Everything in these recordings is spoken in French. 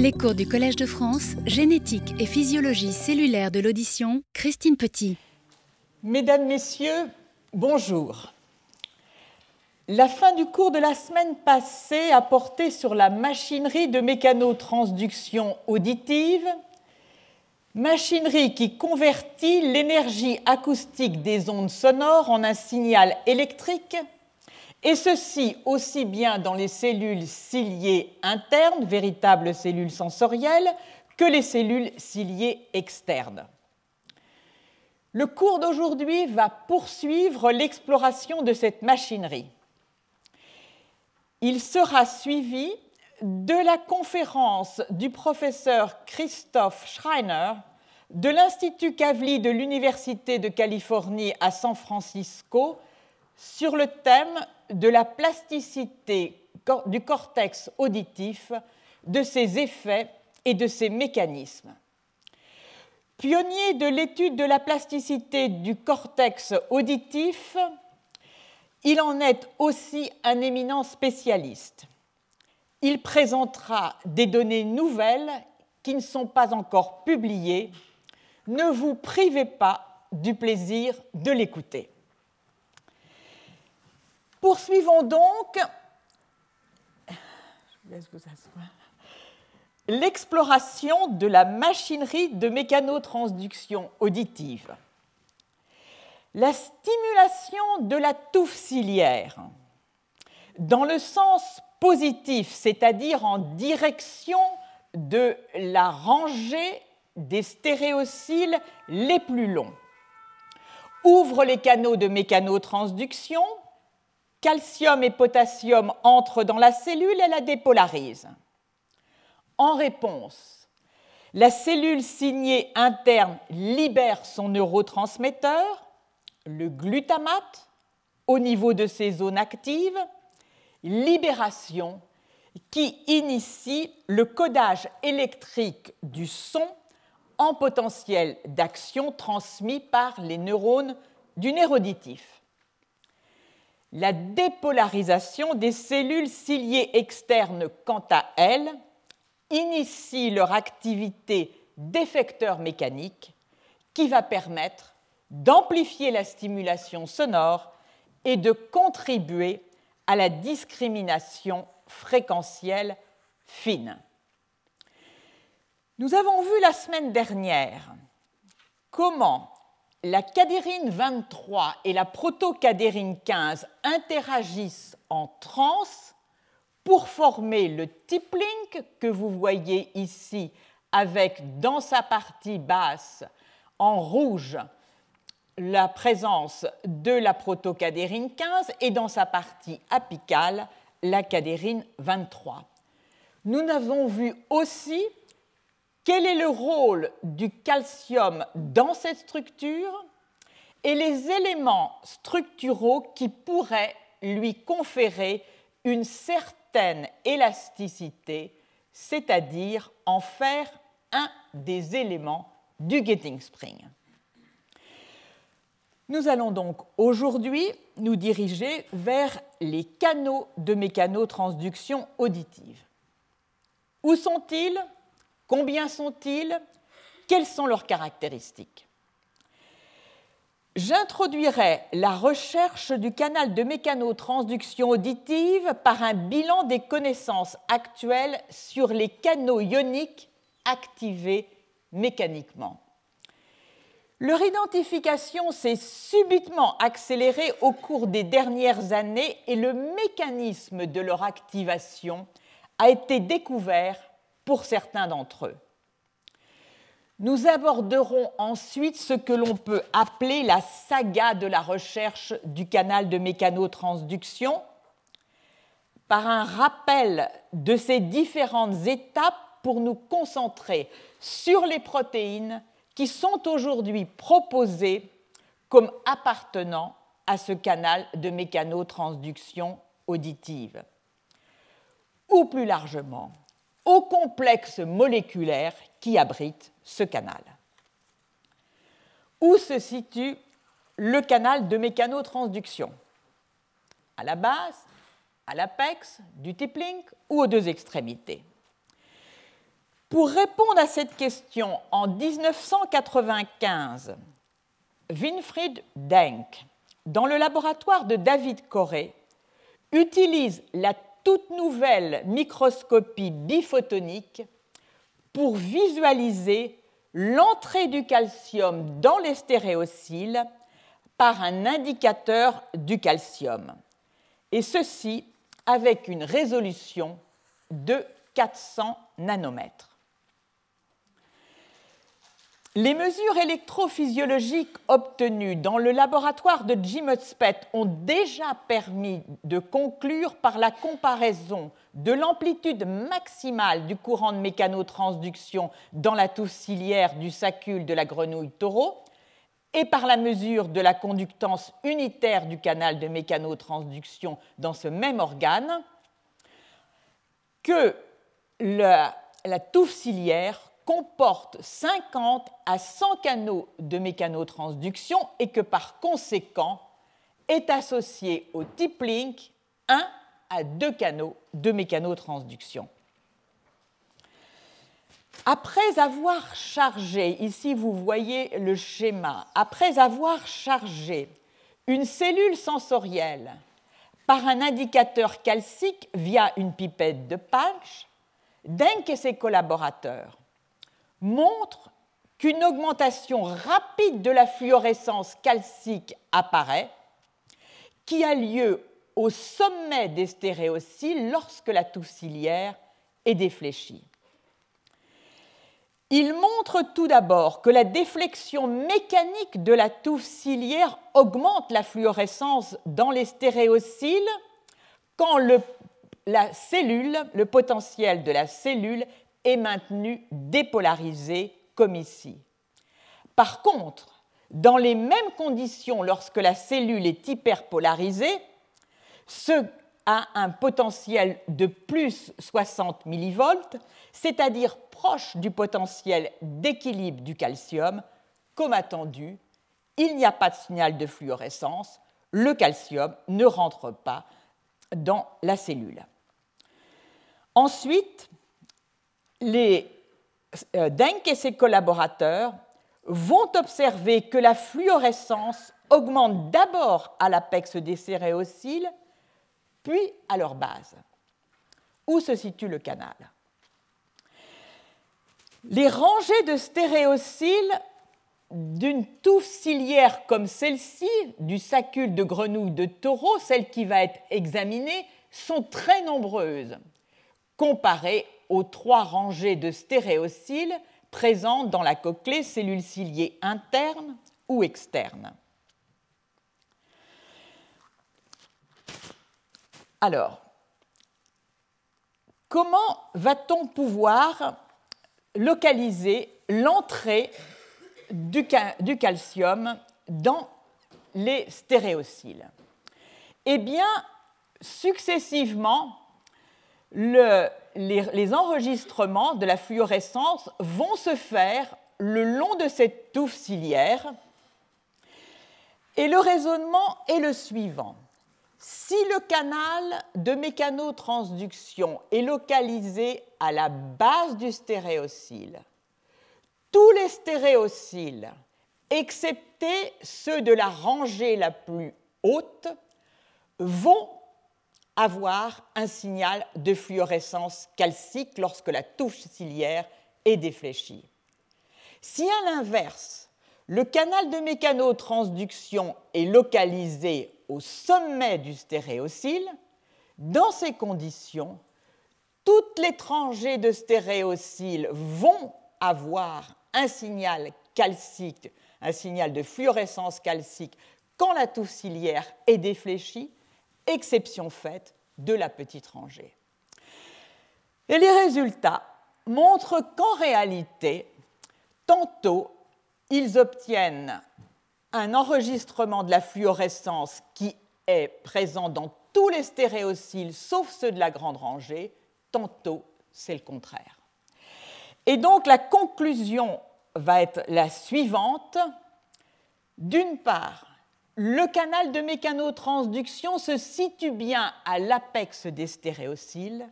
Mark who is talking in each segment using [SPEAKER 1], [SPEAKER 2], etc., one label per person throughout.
[SPEAKER 1] Les cours du Collège de France, génétique et physiologie cellulaire de l'audition, Christine Petit.
[SPEAKER 2] Mesdames, Messieurs, bonjour. La fin du cours de la semaine passée a porté sur la machinerie de mécanotransduction auditive, machinerie qui convertit l'énergie acoustique des ondes sonores en un signal électrique et ceci aussi bien dans les cellules ciliées internes, véritables cellules sensorielles, que les cellules ciliées externes. Le cours d'aujourd'hui va poursuivre l'exploration de cette machinerie. Il sera suivi de la conférence du professeur Christoph Schreiner de l'Institut Kavli de l'Université de Californie à San Francisco sur le thème de la plasticité du cortex auditif, de ses effets et de ses mécanismes. Pionnier de l'étude de la plasticité du cortex auditif, il en est aussi un éminent spécialiste. Il présentera des données nouvelles qui ne sont pas encore publiées. Ne vous privez pas du plaisir de l'écouter. Poursuivons donc l'exploration de la machinerie de mécanotransduction auditive. La stimulation de la touffe ciliaire, dans le sens positif, c'est-à-dire en direction de la rangée des stéréociles les plus longs, ouvre les canaux de mécanotransduction calcium et potassium entrent dans la cellule et la dépolarisent. En réponse, la cellule signée interne libère son neurotransmetteur, le glutamate, au niveau de ses zones actives, libération qui initie le codage électrique du son en potentiel d'action transmis par les neurones du nerf auditif la dépolarisation des cellules ciliées externes, quant à elles, initie leur activité d'effecteur mécanique qui va permettre d'amplifier la stimulation sonore et de contribuer à la discrimination fréquentielle fine. Nous avons vu la semaine dernière comment la cadérine 23 et la protocadérine 15 interagissent en trans pour former le tiplink que vous voyez ici avec dans sa partie basse en rouge la présence de la protocadérine 15 et dans sa partie apicale la cadérine 23. Nous avons vu aussi quel est le rôle du calcium dans cette structure et les éléments structuraux qui pourraient lui conférer une certaine élasticité, c'est-à-dire en faire un des éléments du Getting Spring? Nous allons donc aujourd'hui nous diriger vers les canaux de mécanotransduction auditive. Où sont-ils? Combien sont-ils? Quelles sont leurs caractéristiques? J'introduirai la recherche du canal de mécanotransduction auditive par un bilan des connaissances actuelles sur les canaux ioniques activés mécaniquement. Leur identification s'est subitement accélérée au cours des dernières années et le mécanisme de leur activation a été découvert pour certains d'entre eux. Nous aborderons ensuite ce que l'on peut appeler la saga de la recherche du canal de mécanotransduction par un rappel de ces différentes étapes pour nous concentrer sur les protéines qui sont aujourd'hui proposées comme appartenant à ce canal de mécanotransduction auditive. Ou plus largement, au complexe moléculaire qui abrite ce canal. Où se situe le canal de mécanotransduction? À la base, à l'apex, du tippling ou aux deux extrémités? Pour répondre à cette question, en 1995, Winfried Denk, dans le laboratoire de David Coré, utilise la toute nouvelle microscopie biphotonique pour visualiser l'entrée du calcium dans les stéréocyles par un indicateur du calcium, et ceci avec une résolution de 400 nanomètres. Les mesures électrophysiologiques obtenues dans le laboratoire de Jim Hudspeth ont déjà permis de conclure par la comparaison de l'amplitude maximale du courant de mécanotransduction dans la touffe ciliaire du sacule de la grenouille taureau et par la mesure de la conductance unitaire du canal de mécanotransduction dans ce même organe, que la, la touffe ciliaire comporte 50 à 100 canaux de mécanotransduction et que par conséquent est associé au type link 1 à 2 canaux de mécanotransduction. Après avoir chargé, ici vous voyez le schéma, après avoir chargé une cellule sensorielle par un indicateur calcique via une pipette de patch, Denk et ses collaborateurs montrent qu'une augmentation rapide de la fluorescence calcique apparaît, qui a lieu au sommet des stéréocyles lorsque la touffe ciliaire est défléchie. Il montre tout d'abord que la déflexion mécanique de la touffe ciliaire augmente la fluorescence dans les stéréocyles quand le, la cellule, le potentiel de la cellule maintenu dépolarisé comme ici. Par contre, dans les mêmes conditions, lorsque la cellule est hyperpolarisée, ce a un potentiel de plus 60 millivolts, c'est-à-dire proche du potentiel d'équilibre du calcium, comme attendu, il n'y a pas de signal de fluorescence, le calcium ne rentre pas dans la cellule. Ensuite, les euh, Denk et ses collaborateurs vont observer que la fluorescence augmente d'abord à l'apex des céréocyles puis à leur base. Où se situe le canal? Les rangées de stéréocyles d'une touffe ciliaire comme celle-ci, du sacule de grenouille de taureau, celle qui va être examinée, sont très nombreuses, comparées aux trois rangées de stéréocyles présentes dans la cochlée, cellule ciliée interne ou externe. Alors, comment va-t-on pouvoir localiser l'entrée du, calcium dans les stéréocyles Eh bien, successivement, les, les, enregistrements de la fluorescence vont se faire le long de cette touffe ciliaire. Et le raisonnement est le suivant. Si le canal de mécanotransduction est localisé à la base du stéréocyle, tous les stéréocyles, excepté ceux de la rangée la plus haute, vont avoir un signal de fluorescence calcique lorsque la touche ciliaire est défléchie. Si à l'inverse, le canal de mécanotransduction est localisé au sommet du stéréocyle, dans ces conditions, toutes les trangées de stéréocyle vont avoir un signal calcique, un signal de fluorescence calcique quand la touffe ciliaire est défléchie, exception faite de la petite rangée. Et les résultats montrent qu'en réalité, tantôt, ils obtiennent un enregistrement de la fluorescence qui est présent dans tous les stéréocyles sauf ceux de la grande rangée, tantôt c'est le contraire. Et donc la conclusion va être la suivante. D'une part, le canal de mécanotransduction se situe bien à l'apex des stéréocyles,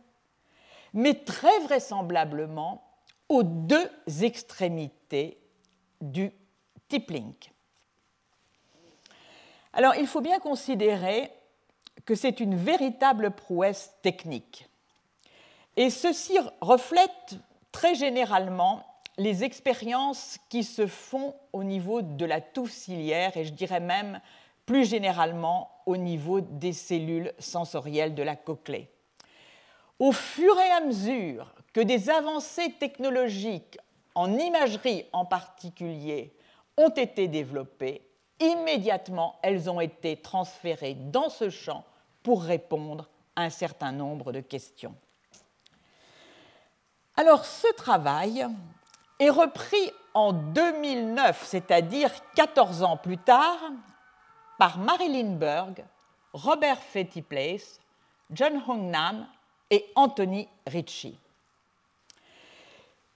[SPEAKER 2] mais très vraisemblablement aux deux extrémités du tip link. Alors il faut bien considérer que c'est une véritable prouesse technique. Et ceci reflète très généralement les expériences qui se font au niveau de la ciliaire et je dirais même plus généralement au niveau des cellules sensorielles de la cochlée. Au fur et à mesure que des avancées technologiques en imagerie en particulier ont été développées, immédiatement elles ont été transférées dans ce champ pour répondre à un certain nombre de questions. Alors ce travail est repris en 2009, c'est-à-dire 14 ans plus tard, par Marilyn Berg, Robert Fetty Place, John Hong Nam et Anthony Ritchie.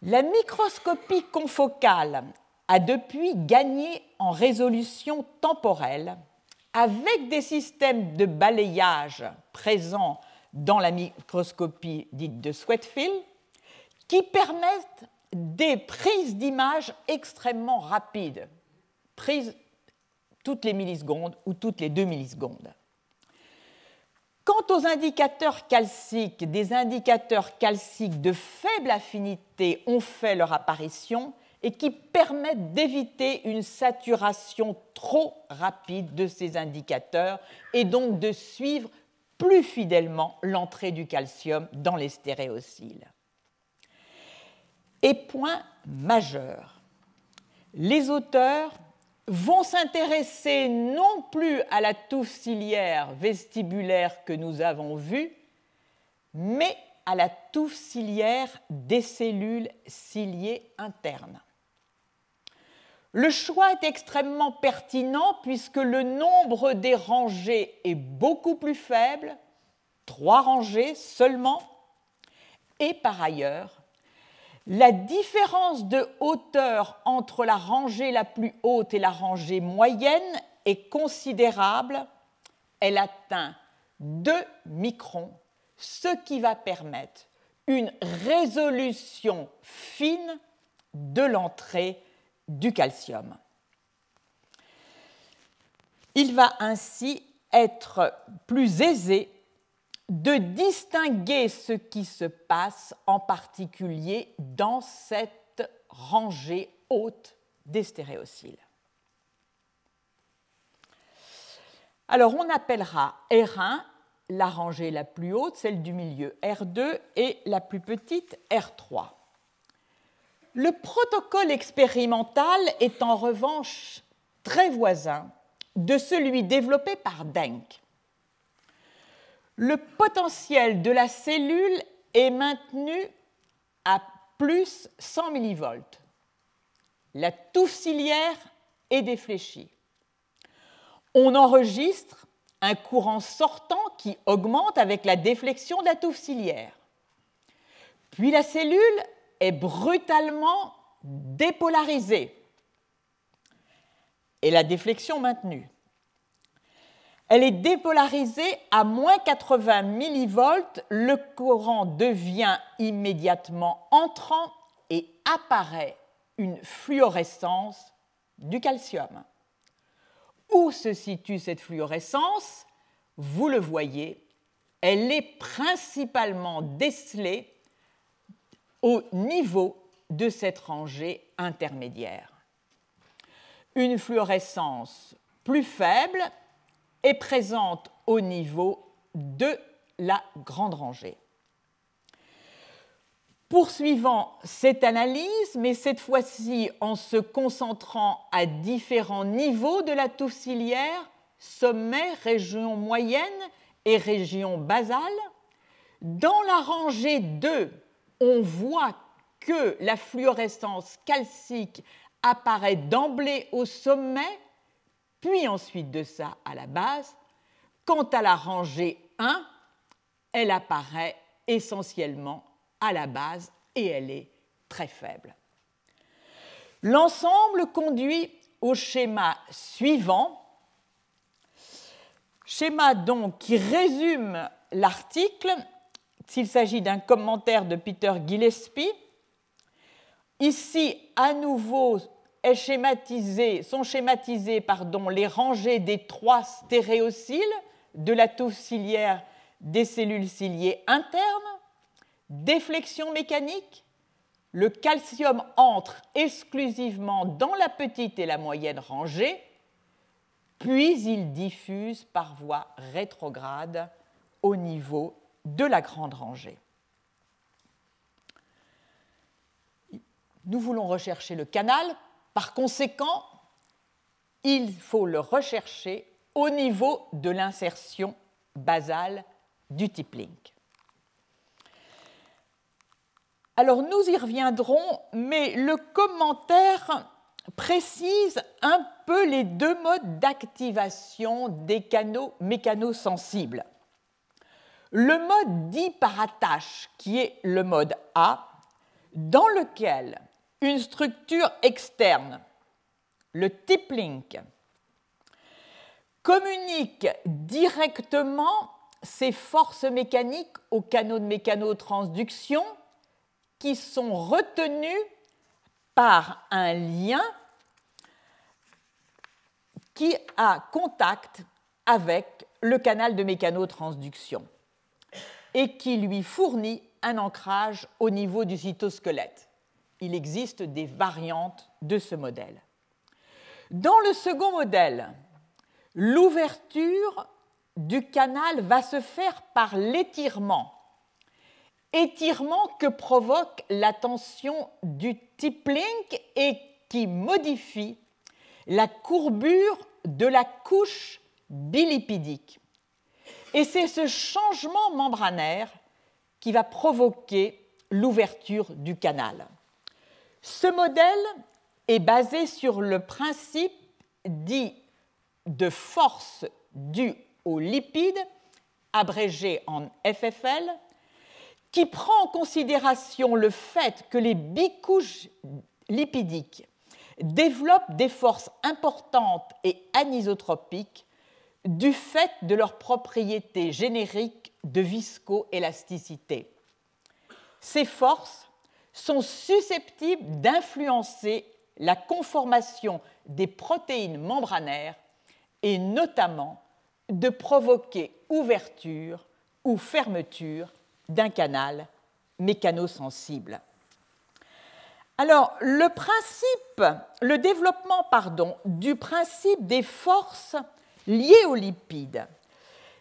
[SPEAKER 2] La microscopie confocale a depuis gagné en résolution temporelle avec des systèmes de balayage présents dans la microscopie dite de Sweatfield qui permettent des prises d'images extrêmement rapides, prises toutes les millisecondes ou toutes les deux millisecondes. Quant aux indicateurs calciques, des indicateurs calciques de faible affinité ont fait leur apparition et qui permettent d'éviter une saturation trop rapide de ces indicateurs et donc de suivre plus fidèlement l'entrée du calcium dans les stéréocyles. Et point majeur, les auteurs vont s'intéresser non plus à la touffe ciliaire vestibulaire que nous avons vue, mais à la touffe ciliaire des cellules ciliées internes. Le choix est extrêmement pertinent puisque le nombre des rangées est beaucoup plus faible, trois rangées seulement, et par ailleurs, la différence de hauteur entre la rangée la plus haute et la rangée moyenne est considérable. Elle atteint 2 microns, ce qui va permettre une résolution fine de l'entrée du calcium. Il va ainsi être plus aisé de distinguer ce qui se passe en particulier dans cette rangée haute des stéréocyles. Alors on appellera R1 la rangée la plus haute, celle du milieu R2 et la plus petite R3. Le protocole expérimental est en revanche très voisin de celui développé par Denk le potentiel de la cellule est maintenu à plus 100 millivolts. La touffe ciliaire est défléchie. On enregistre un courant sortant qui augmente avec la déflexion de la touffe ciliaire. Puis la cellule est brutalement dépolarisée et la déflexion maintenue. Elle est dépolarisée à moins 80 millivolts. Le courant devient immédiatement entrant et apparaît une fluorescence du calcium. Où se situe cette fluorescence? Vous le voyez, elle est principalement décelée au niveau de cette rangée intermédiaire. Une fluorescence plus faible est présente au niveau de la grande rangée. Poursuivant cette analyse, mais cette fois-ci en se concentrant à différents niveaux de la touffe ciliaire, sommet, région moyenne et région basale, dans la rangée 2, on voit que la fluorescence calcique apparaît d'emblée au sommet puis ensuite de ça à la base. Quant à la rangée 1, elle apparaît essentiellement à la base et elle est très faible. L'ensemble conduit au schéma suivant, schéma donc qui résume l'article, s'il s'agit d'un commentaire de Peter Gillespie. Ici, à nouveau, sont schématisées pardon, les rangées des trois stéréociles de la touffe ciliaire des cellules ciliées internes, déflexion mécanique, le calcium entre exclusivement dans la petite et la moyenne rangée, puis il diffuse par voie rétrograde au niveau de la grande rangée. Nous voulons rechercher le canal, par conséquent, il faut le rechercher au niveau de l'insertion basale du type. Alors nous y reviendrons, mais le commentaire précise un peu les deux modes d'activation des canaux mécanosensibles. Le mode dit par attache, qui est le mode A, dans lequel une structure externe, le tip link, communique directement ses forces mécaniques aux canaux de mécanotransduction qui sont retenus par un lien qui a contact avec le canal de mécanotransduction et qui lui fournit un ancrage au niveau du cytosquelette. Il existe des variantes de ce modèle. Dans le second modèle, l'ouverture du canal va se faire par l'étirement. Étirement que provoque la tension du tip link et qui modifie la courbure de la couche bilipidique. Et c'est ce changement membranaire qui va provoquer l'ouverture du canal. Ce modèle est basé sur le principe dit de force due aux lipides, abrégé en FFL, qui prend en considération le fait que les bicouches lipidiques développent des forces importantes et anisotropiques du fait de leurs propriétés génériques de viscoélasticité. Ces forces sont susceptibles d'influencer la conformation des protéines membranaires et notamment de provoquer ouverture ou fermeture d'un canal mécanosensible. Alors, le principe, le développement, du principe des forces liées aux lipides,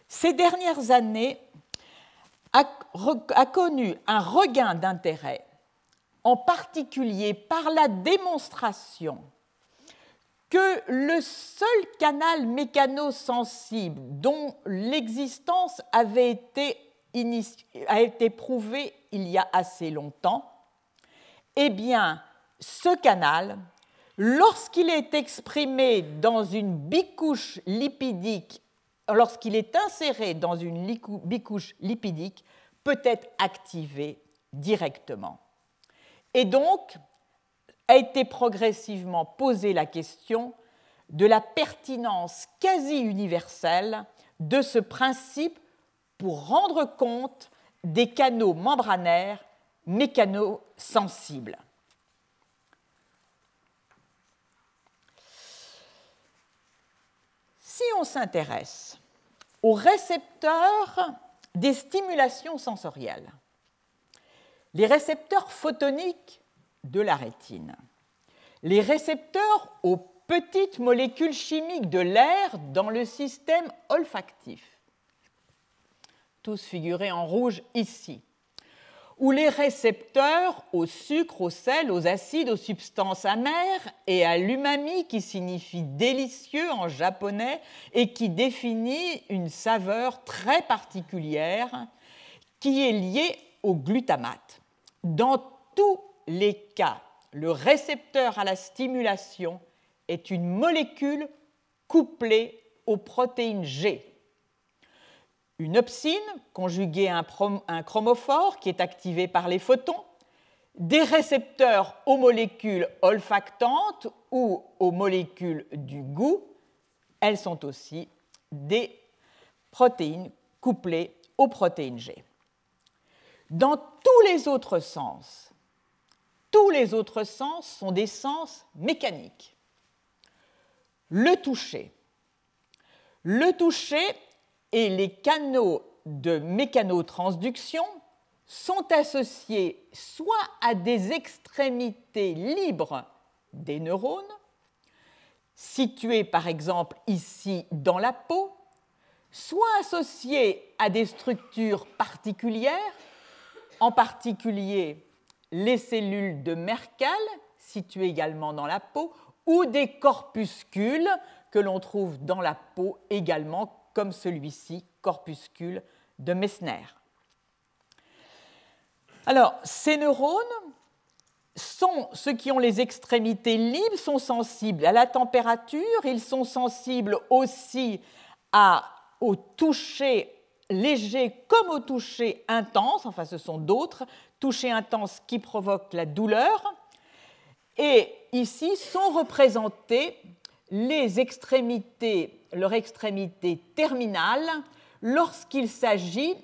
[SPEAKER 2] ces dernières années, a connu un regain d'intérêt, en particulier par la démonstration que le seul canal mécanosensible dont l'existence avait a été prouvée il y a assez longtemps, eh bien, ce canal, lorsqu'il est exprimé dans une bicouche lipidique, lorsqu'il est inséré dans une bicouche lipidique, peut être activé directement. Et donc, a été progressivement posée la question de la pertinence quasi universelle de ce principe pour rendre compte des canaux membranaires mécanosensibles. Si on s'intéresse aux récepteurs des stimulations sensorielles, les récepteurs photoniques de la rétine. Les récepteurs aux petites molécules chimiques de l'air dans le système olfactif, tous figurés en rouge ici, ou les récepteurs au sucre, au sel, aux acides, aux substances amères et à l'umami qui signifie délicieux en japonais et qui définit une saveur très particulière qui est liée au glutamate. Dans tous les cas, le récepteur à la stimulation est une molécule couplée aux protéines G. Une opsine conjuguée à un, chromophore qui est activé par les photons, des récepteurs aux molécules olfactantes ou aux molécules du goût, elles sont aussi des protéines couplées aux protéines G. tous les autres sens, tous les autres sens sont des sens mécaniques. Le toucher. Le toucher et les canaux de mécanotransduction sont associés soit à des extrémités libres des neurones, situées par exemple ici dans la peau, soit associés à des structures particulières, en particulier les cellules de Merkel, situées également dans la peau, ou des corpuscules que l'on trouve dans la peau également, comme celui-ci, corpuscule de Messner. Alors, ces neurones sont ceux qui ont les extrémités libres, sont sensibles à la température, ils sont sensibles aussi au toucher léger comme au toucher intense, enfin ce sont d'autres, toucher intense qui provoquent la douleur. Et ici sont représentées les extrémités, leur extrémité terminale, lorsqu'il s'agit,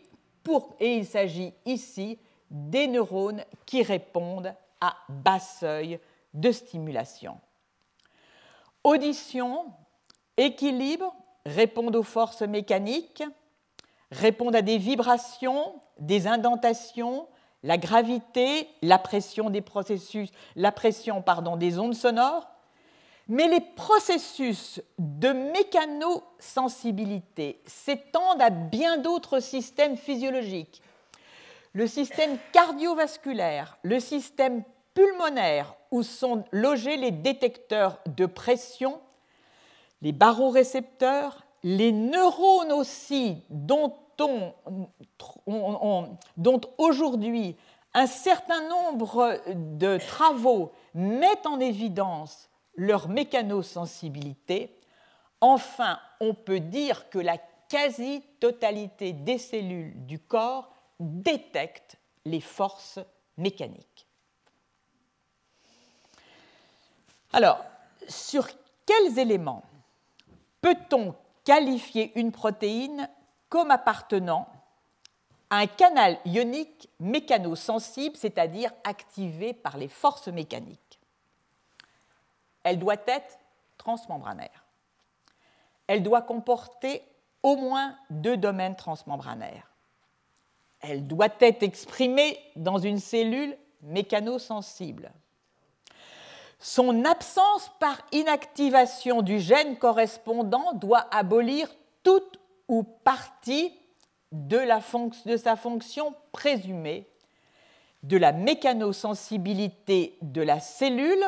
[SPEAKER 2] pour, et il s'agit ici, des neurones qui répondent à bas seuil de stimulation. Audition, équilibre, répondent aux forces mécaniques, répondent à des vibrations, des indentations, la gravité, la pression des processus, la pression pardon, des ondes sonores, mais les processus de mécanosensibilité s'étendent à bien d'autres systèmes physiologiques. Le système cardiovasculaire, le système pulmonaire, où sont logés les détecteurs de pression, les barorécepteurs, les neurones aussi, dont, aujourd'hui un certain nombre de travaux mettent en évidence leur mécanosensibilité. Enfin, on peut dire que la quasi-totalité des cellules du corps détectent les forces mécaniques. Alors, sur quels éléments peut-on qualifier une protéine comme appartenant à un canal ionique mécanosensible, c'est-à-dire activé par les forces mécaniques. Elle doit être transmembranaire. Elle doit comporter au moins deux domaines transmembranaires. Elle doit être exprimée dans une cellule mécanosensible. Son absence par inactivation du gène correspondant doit abolir toute ou partie de, sa fonction présumée de la mécanosensibilité de la cellule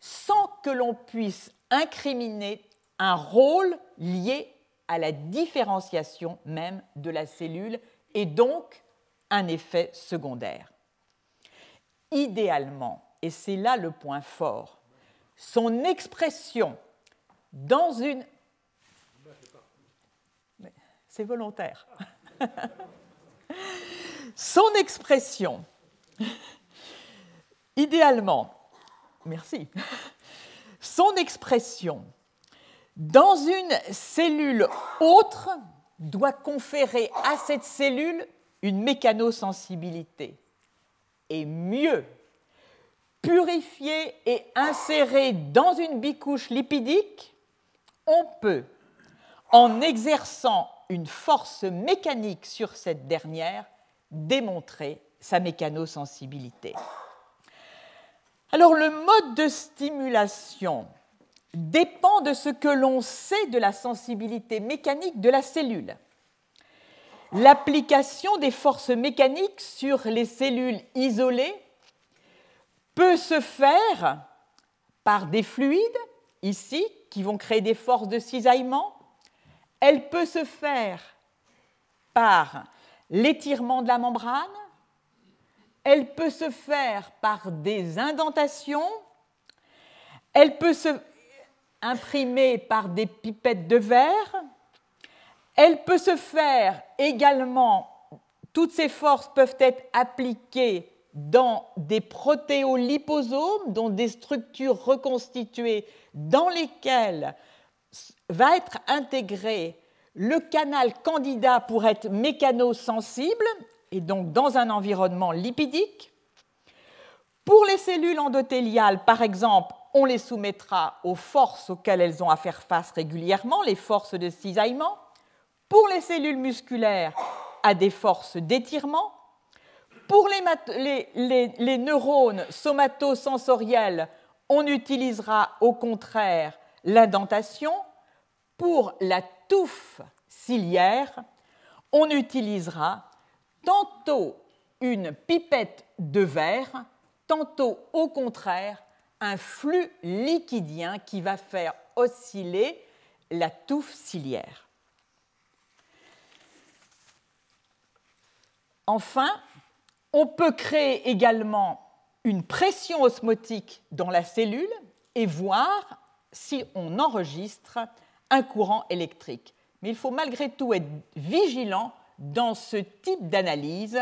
[SPEAKER 2] sans que l'on puisse incriminer un rôle lié à la différenciation même de la cellule et donc un effet secondaire. Idéalement, et c'est là le point fort, son expression dans une... C'est volontaire. son expression, idéalement, merci, son expression dans une cellule autre doit conférer à cette cellule une mécanosensibilité. Et mieux, purifié et inséré dans une bicouche lipidique, on peut, en exerçant une force mécanique sur cette dernière, démontrer sa mécanosensibilité. Alors le mode de stimulation dépend de ce que l'on sait de la sensibilité mécanique de la cellule. L'application des forces mécaniques sur les cellules isolées peut se faire par des fluides, ici, qui vont créer des forces de cisaillement. Elle peut se faire par l'étirement de la membrane. Elle peut se faire par des indentations. Elle peut se imprimer par des pipettes de verre. Elle peut se faire également, toutes ces forces peuvent être appliquées dans des protéoliposomes, dont des structures reconstituées dans lesquelles va être intégré le canal candidat pour être mécanosensible, et donc dans un environnement lipidique, Pour les cellules endothéliales, par exemple, on les soumettra aux forces auxquelles elles ont à faire face régulièrement, les forces de cisaillement. Pour les cellules musculaires, à des forces d'étirement. Pour les, neurones somatosensoriels, on utilisera au contraire l'indentation. Pour la touffe ciliaire, on utilisera tantôt une pipette de verre, tantôt au contraire un flux liquidien qui va faire osciller la touffe ciliaire. Enfin, on peut créer également une pression osmotique dans la cellule et voir si on enregistre un courant électrique. Mais il faut malgré tout être vigilant dans ce type d'analyse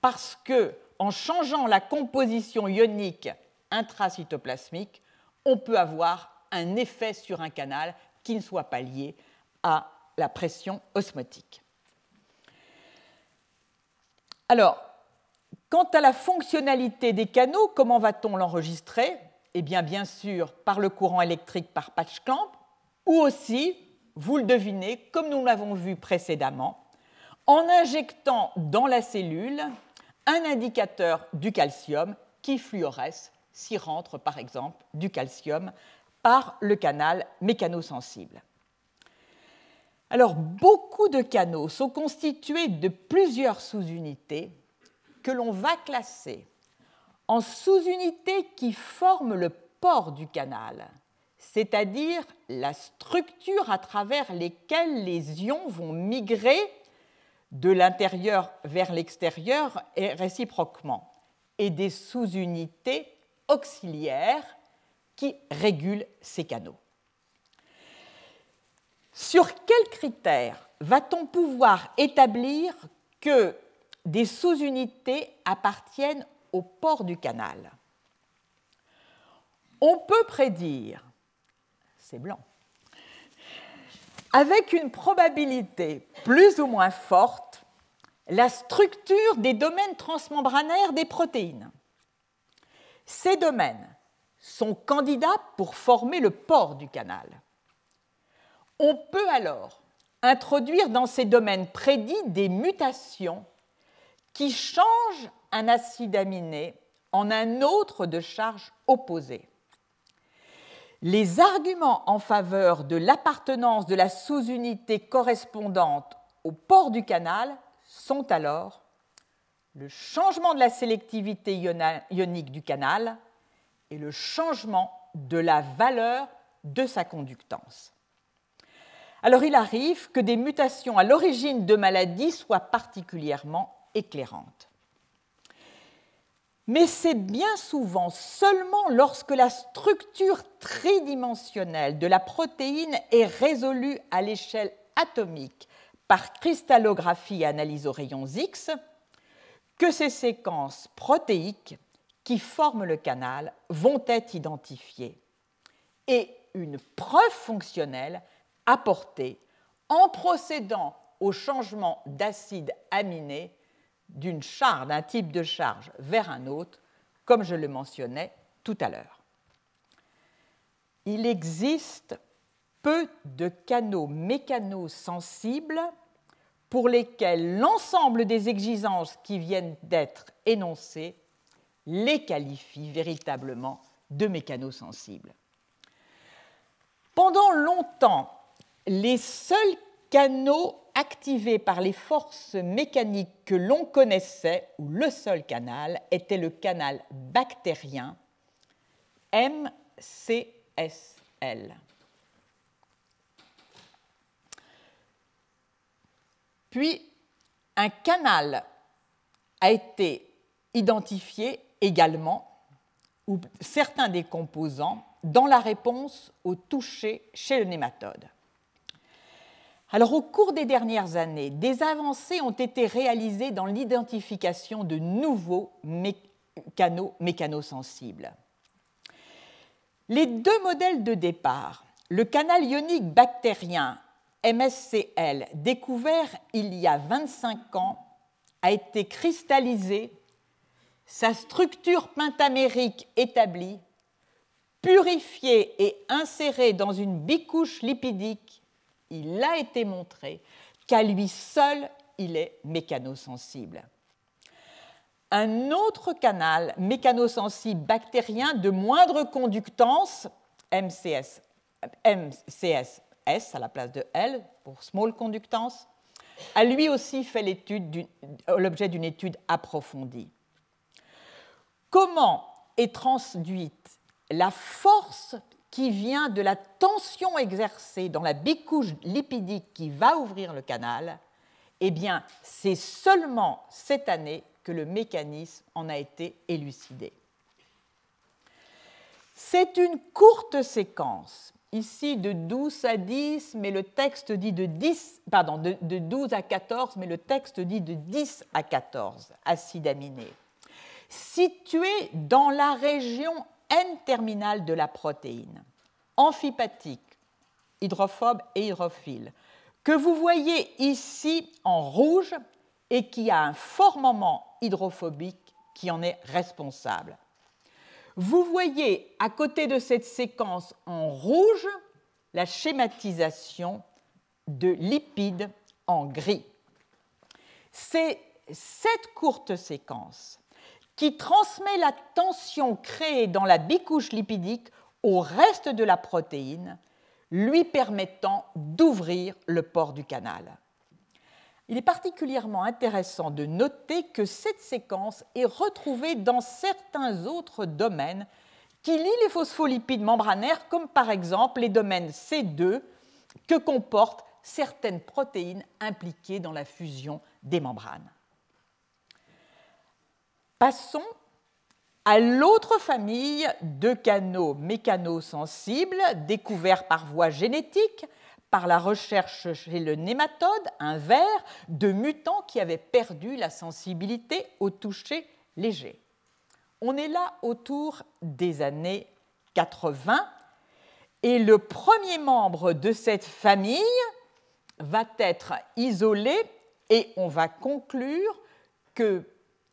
[SPEAKER 2] parce que en changeant la composition ionique intracytoplasmique, on peut avoir un effet sur un canal qui ne soit pas lié à la pression osmotique. Alors, quant à la fonctionnalité des canaux, comment va-t-on l'enregistrer? Eh bien, bien sûr, par le courant électrique par patch clamp, ou aussi, vous le devinez, comme nous l'avons vu précédemment, en injectant dans la cellule un indicateur du calcium qui fluoresce s'y rentre par exemple du calcium par le canal mécanosensible. Alors, beaucoup de canaux sont constitués de plusieurs sous-unités que l'on va classer en sous-unités qui forment le port du canal, c'est-à-dire la structure à travers lesquelles les ions vont migrer de l'intérieur vers l'extérieur et réciproquement, et des sous-unités auxiliaires qui régulent ces canaux. Sur quels critères va-t-on pouvoir établir que des sous-unités appartiennent au port du canal On peut prédire, c'est blanc, avec une probabilité plus ou moins forte la structure des domaines transmembranaires des protéines. Ces domaines sont candidats pour former le port du canal. On peut alors introduire dans ces domaines prédits des mutations qui changent un acide aminé en un autre de charge opposée les arguments en faveur de l'appartenance de la sous-unité correspondante au port du canal sont alors le changement de la sélectivité ionique du canal et le changement de la valeur de sa conductance. Alors il arrive que des mutations à l'origine de maladies soient particulièrement éclairantes mais c'est bien souvent seulement lorsque la structure tridimensionnelle de la protéine est résolue à l'échelle atomique par cristallographie et analyse aux rayons X que ces séquences protéiques qui forment le canal vont être identifiées et une preuve fonctionnelle apportée en procédant au changement d'acide aminé d'une charge, d'un type de charge vers un autre, comme je le mentionnais tout à l'heure. Il existe peu de canaux mécanosensibles pour lesquels l'ensemble des exigences qui viennent d'être énoncées les qualifient véritablement de mécanosensibles. Pendant longtemps, les seuls canaux activé par les forces mécaniques que l'on connaissait, ou le seul canal, était le canal bactérien MCSL. Puis, un canal a été identifié également, ou certains des composants, dans la réponse au toucher chez le nématode. Alors au cours des dernières années, des avancées ont été réalisées dans l'identification de nouveaux mécanos mécanosensibles. Les deux modèles de départ, le canal ionique bactérien MSCL, découvert il y a 25 ans, a été cristallisé sa structure pentamérique établie, purifié et inséré dans une bicouche lipidique, il a été montré qu'à lui seul, il est mécanosensible. Un autre canal mécanosensible bactérien de moindre conductance, MCS, MCSS à la place de L pour small conductance, a lui aussi fait l'objet d'une étude approfondie. Comment est transduite la force qui vient de la tension exercée dans la bicouche lipidique qui va ouvrir le canal, eh bien, c'est seulement cette année que le mécanisme en a été élucidé. C'est une courte séquence, ici de 12 à 10, mais le texte dit de 10, pardon, de, de 12 à 14, mais le texte dit de 10 à 14 acides aminés, située dans la région N-terminale de la protéine, amphipathique, hydrophobe et hydrophile, que vous voyez ici en rouge et qui a un fort moment hydrophobique qui en est responsable. Vous voyez à côté de cette séquence en rouge la schématisation de lipides en gris. C'est cette courte séquence qui transmet la tension créée dans la bicouche lipidique au reste de la protéine, lui permettant d'ouvrir le port du canal. Il est particulièrement intéressant de noter que cette séquence est retrouvée dans certains autres domaines qui lient les phospholipides membranaires, comme par exemple les domaines C2 que comportent certaines protéines impliquées dans la fusion des membranes. Passons à l'autre famille de canaux mécanosensibles découverts par voie génétique par la recherche chez le nématode, un ver, de mutants qui avaient perdu la sensibilité au toucher léger. On est là autour des années 80 et le premier membre de cette famille va être isolé et on va conclure que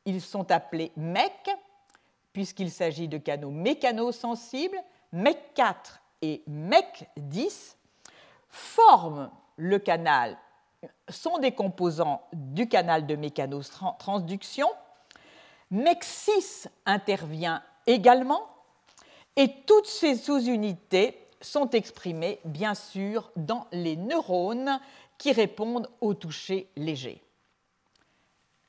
[SPEAKER 2] ils sont appelés MEC, puisqu'il s'agit de canaux mécanosensibles. MEC 4 et MEC 10 forment le canal, sont des composants du canal de mécanotransduction. MEC 6 intervient également et toutes ces sous-unités sont exprimées bien sûr dans les neurones qui répondent au toucher léger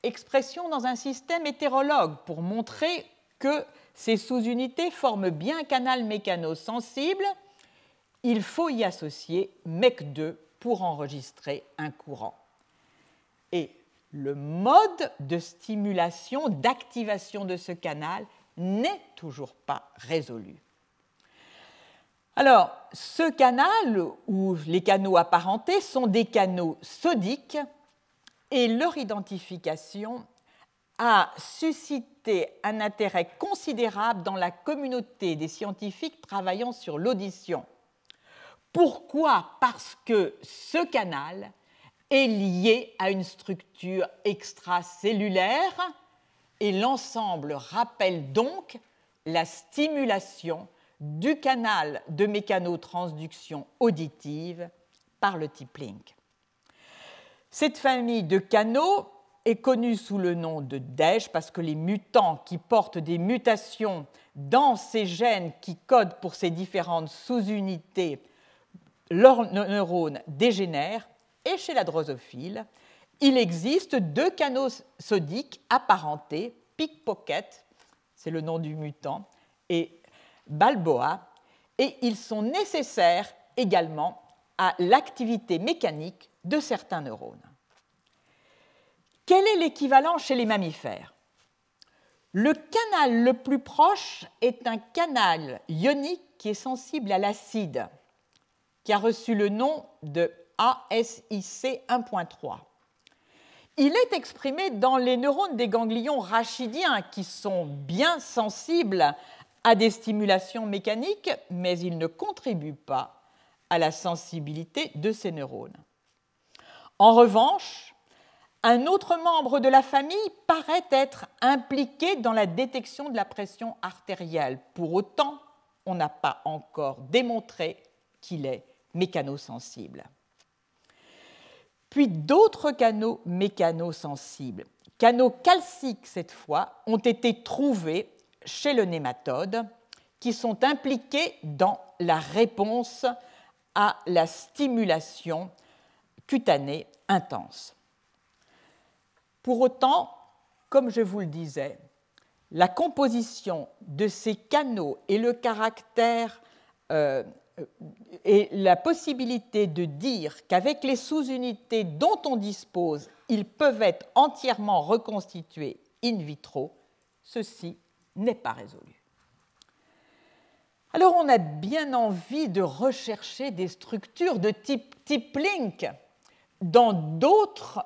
[SPEAKER 2] expression dans un système hétérologue pour montrer que ces sous-unités forment bien un canal mécano-sensible. Il faut y associer MEC2 pour enregistrer un courant. Et le mode de stimulation, d'activation de ce canal n'est toujours pas résolu. Alors, ce canal, ou les canaux apparentés, sont des canaux sodiques et leur identification a suscité un intérêt considérable dans la communauté des scientifiques travaillant sur l'audition. Pourquoi? Parce que ce canal est lié à une structure extracellulaire et l'ensemble rappelle donc la stimulation du canal de mécanotransduction auditive par le type Link. Cette famille de canaux est connue sous le nom de DEJ parce que les mutants qui portent des mutations dans ces gènes qui codent pour ces différentes sous-unités, leurs neurones dégénèrent. Et chez la drosophile, il existe deux canaux sodiques apparentés, pickpocket, c'est le nom du mutant, et balboa, et ils sont nécessaires également à l'activité mécanique de certains neurones. Quel est l'équivalent chez les mammifères? Le canal le plus proche est un canal ionique qui est sensible à l'acide, qui a reçu le nom de ASIC 1.3. Il est exprimé dans les neurones des ganglions rachidiens qui sont bien sensibles à des stimulations mécaniques, mais ils ne contribuent pas à la sensibilité de ces neurones. En revanche, Un autre membre de la famille paraît être impliqué dans la détection de la pression artérielle. Pour autant, on n'a pas encore démontré qu'il est mécanosensible. Puis d'autres canaux mécanosensibles, canaux calciques cette fois, ont été trouvés chez le nématode qui sont impliqués dans la réponse à la stimulation cutanée intense. Pour autant, comme je vous le disais, la composition de ces canaux et le caractère euh, et la possibilité de dire qu'avec les sous-unités dont on dispose, ils peuvent être entièrement reconstitués in vitro, ceci n'est pas résolu. Alors on a bien envie de rechercher des structures de type, type link dans d'autres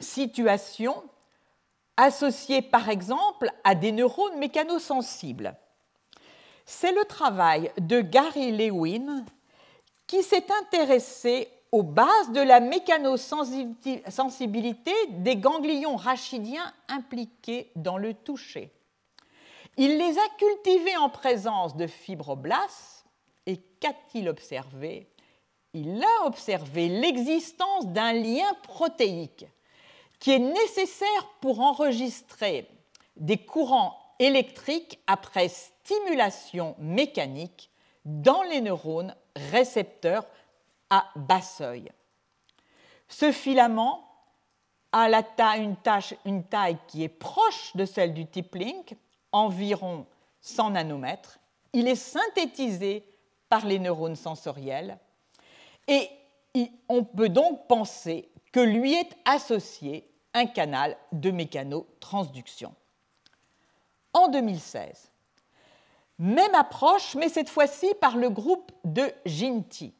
[SPEAKER 2] situations associées par exemple à des neurones mécanosensibles. C'est le travail de Gary Lewin qui s'est intéressé aux bases de la mécanosensibilité des ganglions rachidiens impliqués dans le toucher. Il les a cultivés en présence de fibroblastes et qu'a-t-il observé? Il a observé l'existence d'un lien protéique qui est nécessaire pour enregistrer des courants électriques après stimulation mécanique dans les neurones récepteurs à bas seuil. Ce filament a la taille, une, taille qui est proche de celle du type Link, environ 100 nanomètres. Il est synthétisé par les neurones sensoriels et on peut donc penser que lui est associé un canal de mécanotransduction. En 2016, même approche, mais cette fois-ci par le groupe de Ginty.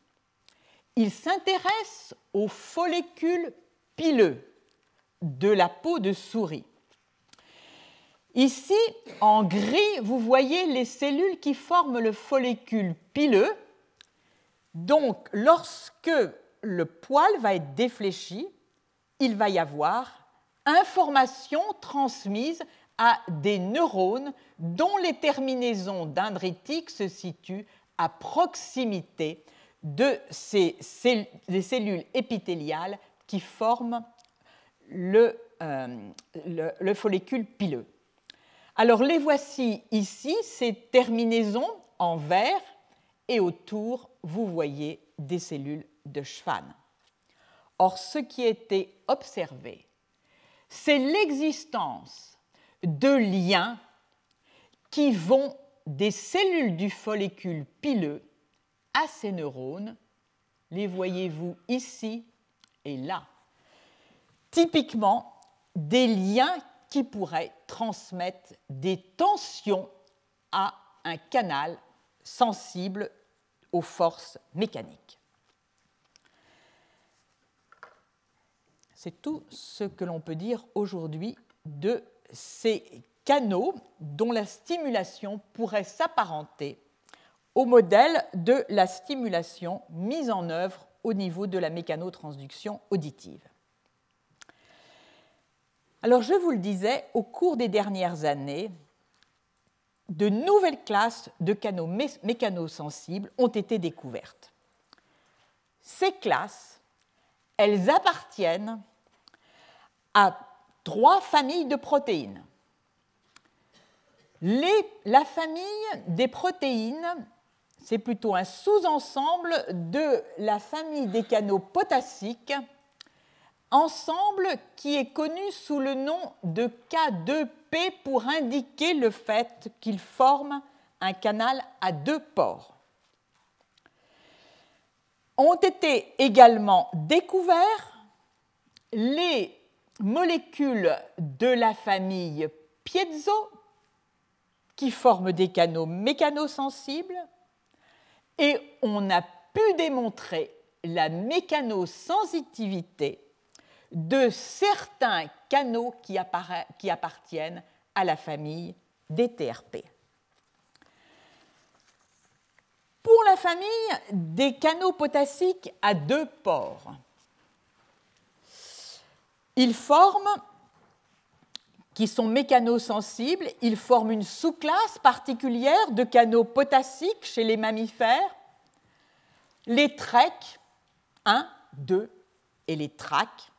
[SPEAKER 2] Il s'intéresse aux follicules pileux de la peau de souris. Ici, en gris, vous voyez les cellules qui forment le follicule pileux. Donc, lorsque le poil va être défléchi, il va y avoir information transmise à des neurones dont les terminaisons dendritiques se situent à proximité de ces cellules épithéliales qui forment le, euh, le follicule pileux. Alors les voici ici, ces terminaisons en vert, et autour, vous voyez des cellules de Schwann. Or, ce qui a été observé, c'est l'existence de liens qui vont des cellules du follicule pileux à ces neurones. Les voyez-vous ici et là. Typiquement, des liens qui pourrait transmettre des tensions à un canal sensible aux forces mécaniques. C'est tout ce que l'on peut dire aujourd'hui de ces canaux dont la stimulation pourrait s'apparenter au modèle de la stimulation mise en œuvre au niveau de la mécanotransduction auditive. Alors je vous le disais, au cours des dernières années, de nouvelles classes de canaux mécanosensibles ont été découvertes. Ces classes, elles appartiennent à trois familles de protéines. la famille des protéines, c'est plutôt un sous-ensemble de la famille des canaux potassiques ensemble qui est connu sous le nom de K2P pour indiquer le fait qu'il forme un canal à deux pores. Ont été également découverts les molécules de la famille piezo qui forment des canaux mécanosensibles et on a pu démontrer la mécanosensitivité de certains canaux qui, appartiennent à la famille des TRP. Pour la famille des canaux potassiques à deux pores, Ils forment, qui sont mécanosensibles, ils forment une sous-classe particulière de canaux potassiques chez les mammifères, les trecs, 1, 2, et les tracs.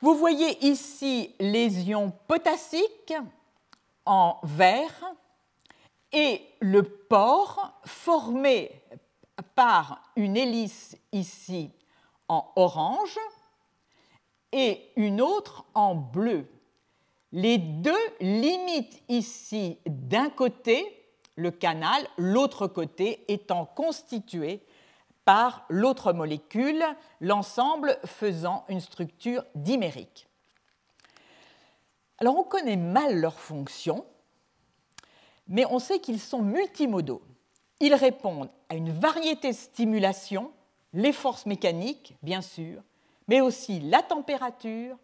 [SPEAKER 2] Vous voyez ici les ions potassiques en vert et le pore formé par une hélice ici en orange et une autre en bleu. Les deux limitent ici d'un côté le canal, l'autre côté étant constitué par l'autre molécule, l'ensemble faisant une structure dimérique. Alors on connaît mal leurs fonctions, mais on sait qu'ils sont multimodaux. Ils répondent à une variété de stimulations, les forces mécaniques, bien sûr, mais aussi la température,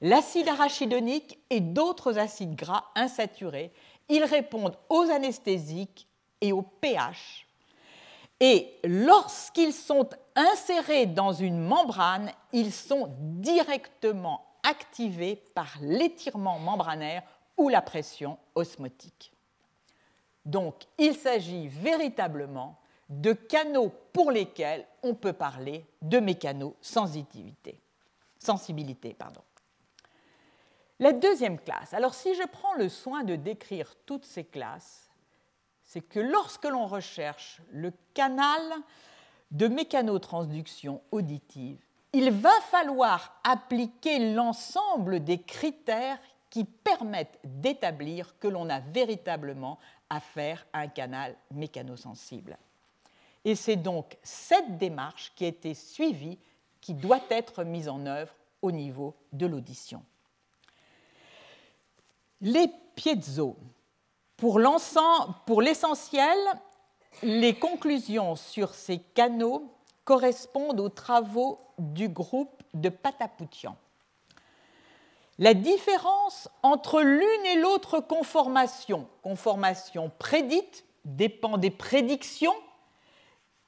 [SPEAKER 2] l'acide arachidonique et d'autres acides gras insaturés. Ils répondent aux anesthésiques et au pH. Et lorsqu'ils sont insérés dans une membrane, ils sont directement activés par l'étirement membranaire ou la pression osmotique. Donc il s'agit véritablement de canaux pour lesquels on peut parler de mécanosensibilité. Sensibilité. La deuxième classe. Alors si je prends le soin de décrire toutes ces classes, c'est que lorsque l'on recherche le canal de mécanotransduction auditive, il va falloir appliquer l'ensemble des critères qui permettent d'établir que l'on a véritablement affaire à un canal mécanosensible. Et c'est donc cette démarche qui a été suivie qui doit être mise en œuvre au niveau de l'audition. Les piezo. Pour l'essentiel, les conclusions sur ces canaux correspondent aux travaux du groupe de Patapoutian. La différence entre l'une et l'autre conformation, conformation prédite, dépend des prédictions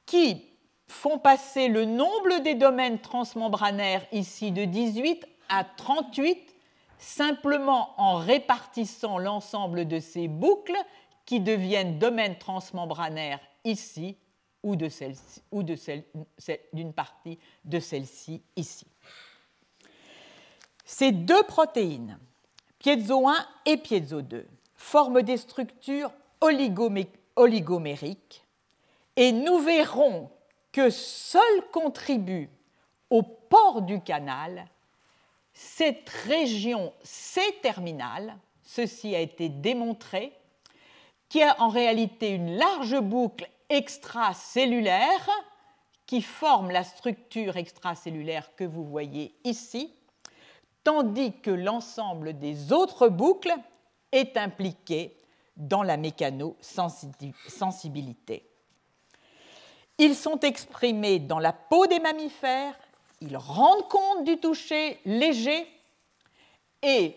[SPEAKER 2] qui font passer le nombre des domaines transmembranaires ici de 18 à 38 simplement en répartissant l'ensemble de ces boucles qui deviennent domaines transmembranaires ici ou d'une partie de celle-ci ici. Ces deux protéines, piezo 1 et piezo 2, forment des structures oligomériques et nous verrons que seul contribue au port du canal cette région C-terminale, ceci a été démontré, qui a en réalité une large boucle extracellulaire qui forme la structure extracellulaire que vous voyez ici, tandis que l'ensemble des autres boucles est impliqué dans la mécanosensibilité. Ils sont exprimés dans la peau des mammifères, ils rendent compte du toucher léger et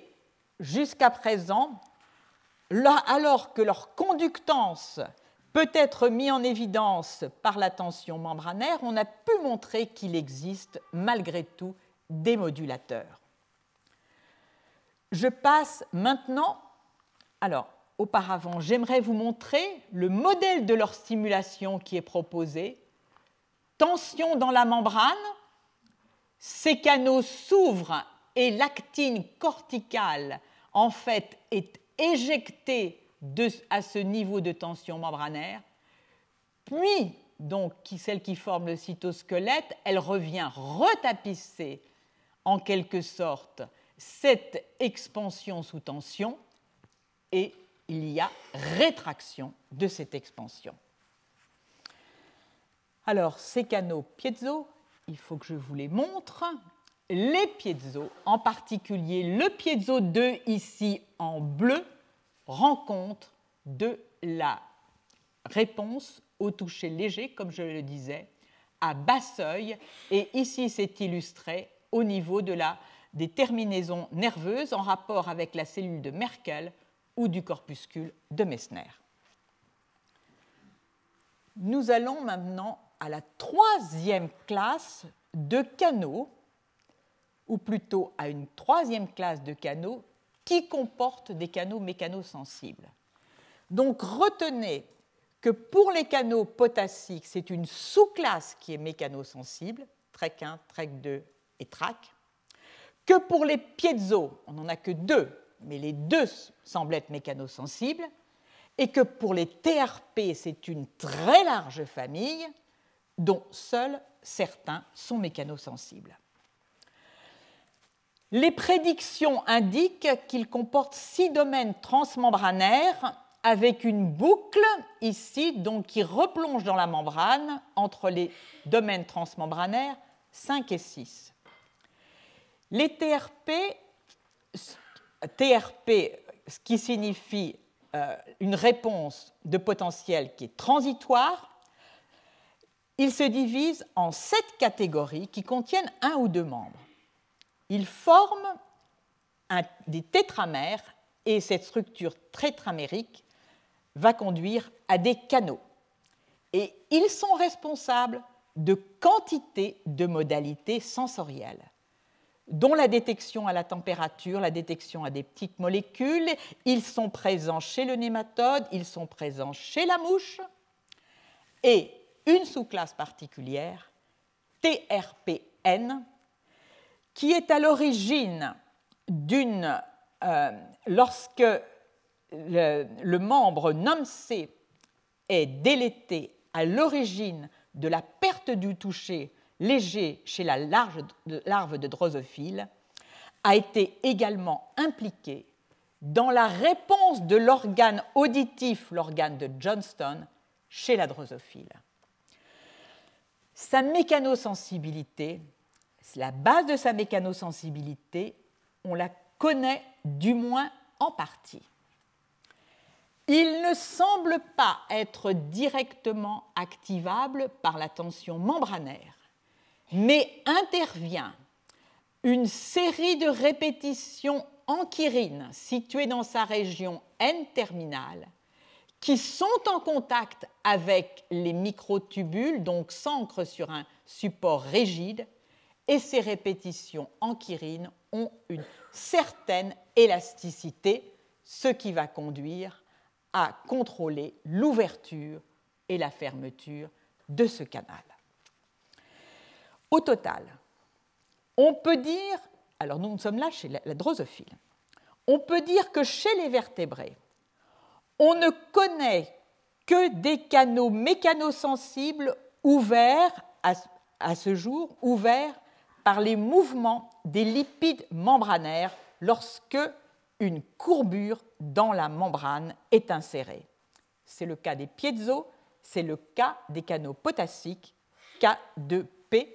[SPEAKER 2] jusqu'à présent, alors que leur conductance peut être mise en évidence par la tension membranaire, on a pu montrer qu'il existe malgré tout des modulateurs. Je passe maintenant. Alors, auparavant, j'aimerais vous montrer le modèle de leur stimulation qui est proposé. Tension dans la membrane, ces canaux s'ouvrent et l'actine corticale, en fait, est éjectée à ce niveau de tension membranaire. Puis, donc, celle qui forme le cytosquelette, elle revient retapisser en quelque sorte cette expansion sous tension et il y a rétraction de cette expansion. Alors, ces canaux piezo, il faut que je vous les montre. Les piezo, en particulier le piezo 2 ici en bleu, rend compte de la réponse au toucher léger, comme je le disais, à bas seuil. Et ici, c'est illustré au niveau de la des terminaisons nerveuses en rapport avec la cellule de Merkel ou du corpuscule de Messner. Nous allons maintenant à la troisième classe de canaux ou plutôt à une troisième classe de canaux qui comportent des canaux mécanosensibles. Donc retenez que pour les canaux potassiques, c'est une sous-classe qui est mécanosensible, TREC 1, TREC 2 et TRAC, que pour les piezo, on n'en a que deux, mais les deux semblent être mécanosensibles, et que pour les TRP, c'est une très large famille dont seuls certains sont mécanosensibles. Les prédictions indiquent qu'il comporte six domaines transmembranaires avec une boucle ici qui replonge dans la membrane entre les domaines transmembranaires 5 et 6. Les TRP, TRP ce qui signifie euh, une réponse de potentiel qui est transitoire, ils se divisent en sept catégories qui contiennent un ou deux membres. Ils forment des tétramères et cette structure tétramérique va conduire à des canaux. Et ils sont responsables de quantité de modalités sensorielles, dont la détection à la température, la détection à des petites molécules. Ils sont présents chez le nématode, ils sont présents chez la mouche. Et une sous-classe particulière, TRPN, qui est à l'origine d'une... Euh, lorsque le, membre NOMC est délété à l'origine de la perte du toucher léger chez la larve de drosophile, a été également impliqué dans la réponse de l'organe auditif, l'organe de Johnston, chez la drosophile. Sa mécanosensibilité, la base de sa mécanosensibilité, on la connaît du moins en partie. Il ne semble pas être directement activable par la tension membranaire, mais intervient une série de répétitions anchyrines situées dans sa région N-terminale qui sont en contact avec les microtubules, donc s'ancrent sur un support rigide, et ces répétitions anchyrines ont une certaine élasticité, ce qui va conduire à contrôler l'ouverture et la fermeture de ce canal. Au total, on peut dire, alors nous, sommes là chez la, drosophile, on peut dire que chez les vertébrés, on ne connaît que des canaux mécanosensibles ouverts à, ce jour, ouverts par les mouvements des lipides membranaires lorsque une courbure dans la membrane est insérée. C'est le cas des piezo, c'est le cas des canaux potassiques K2P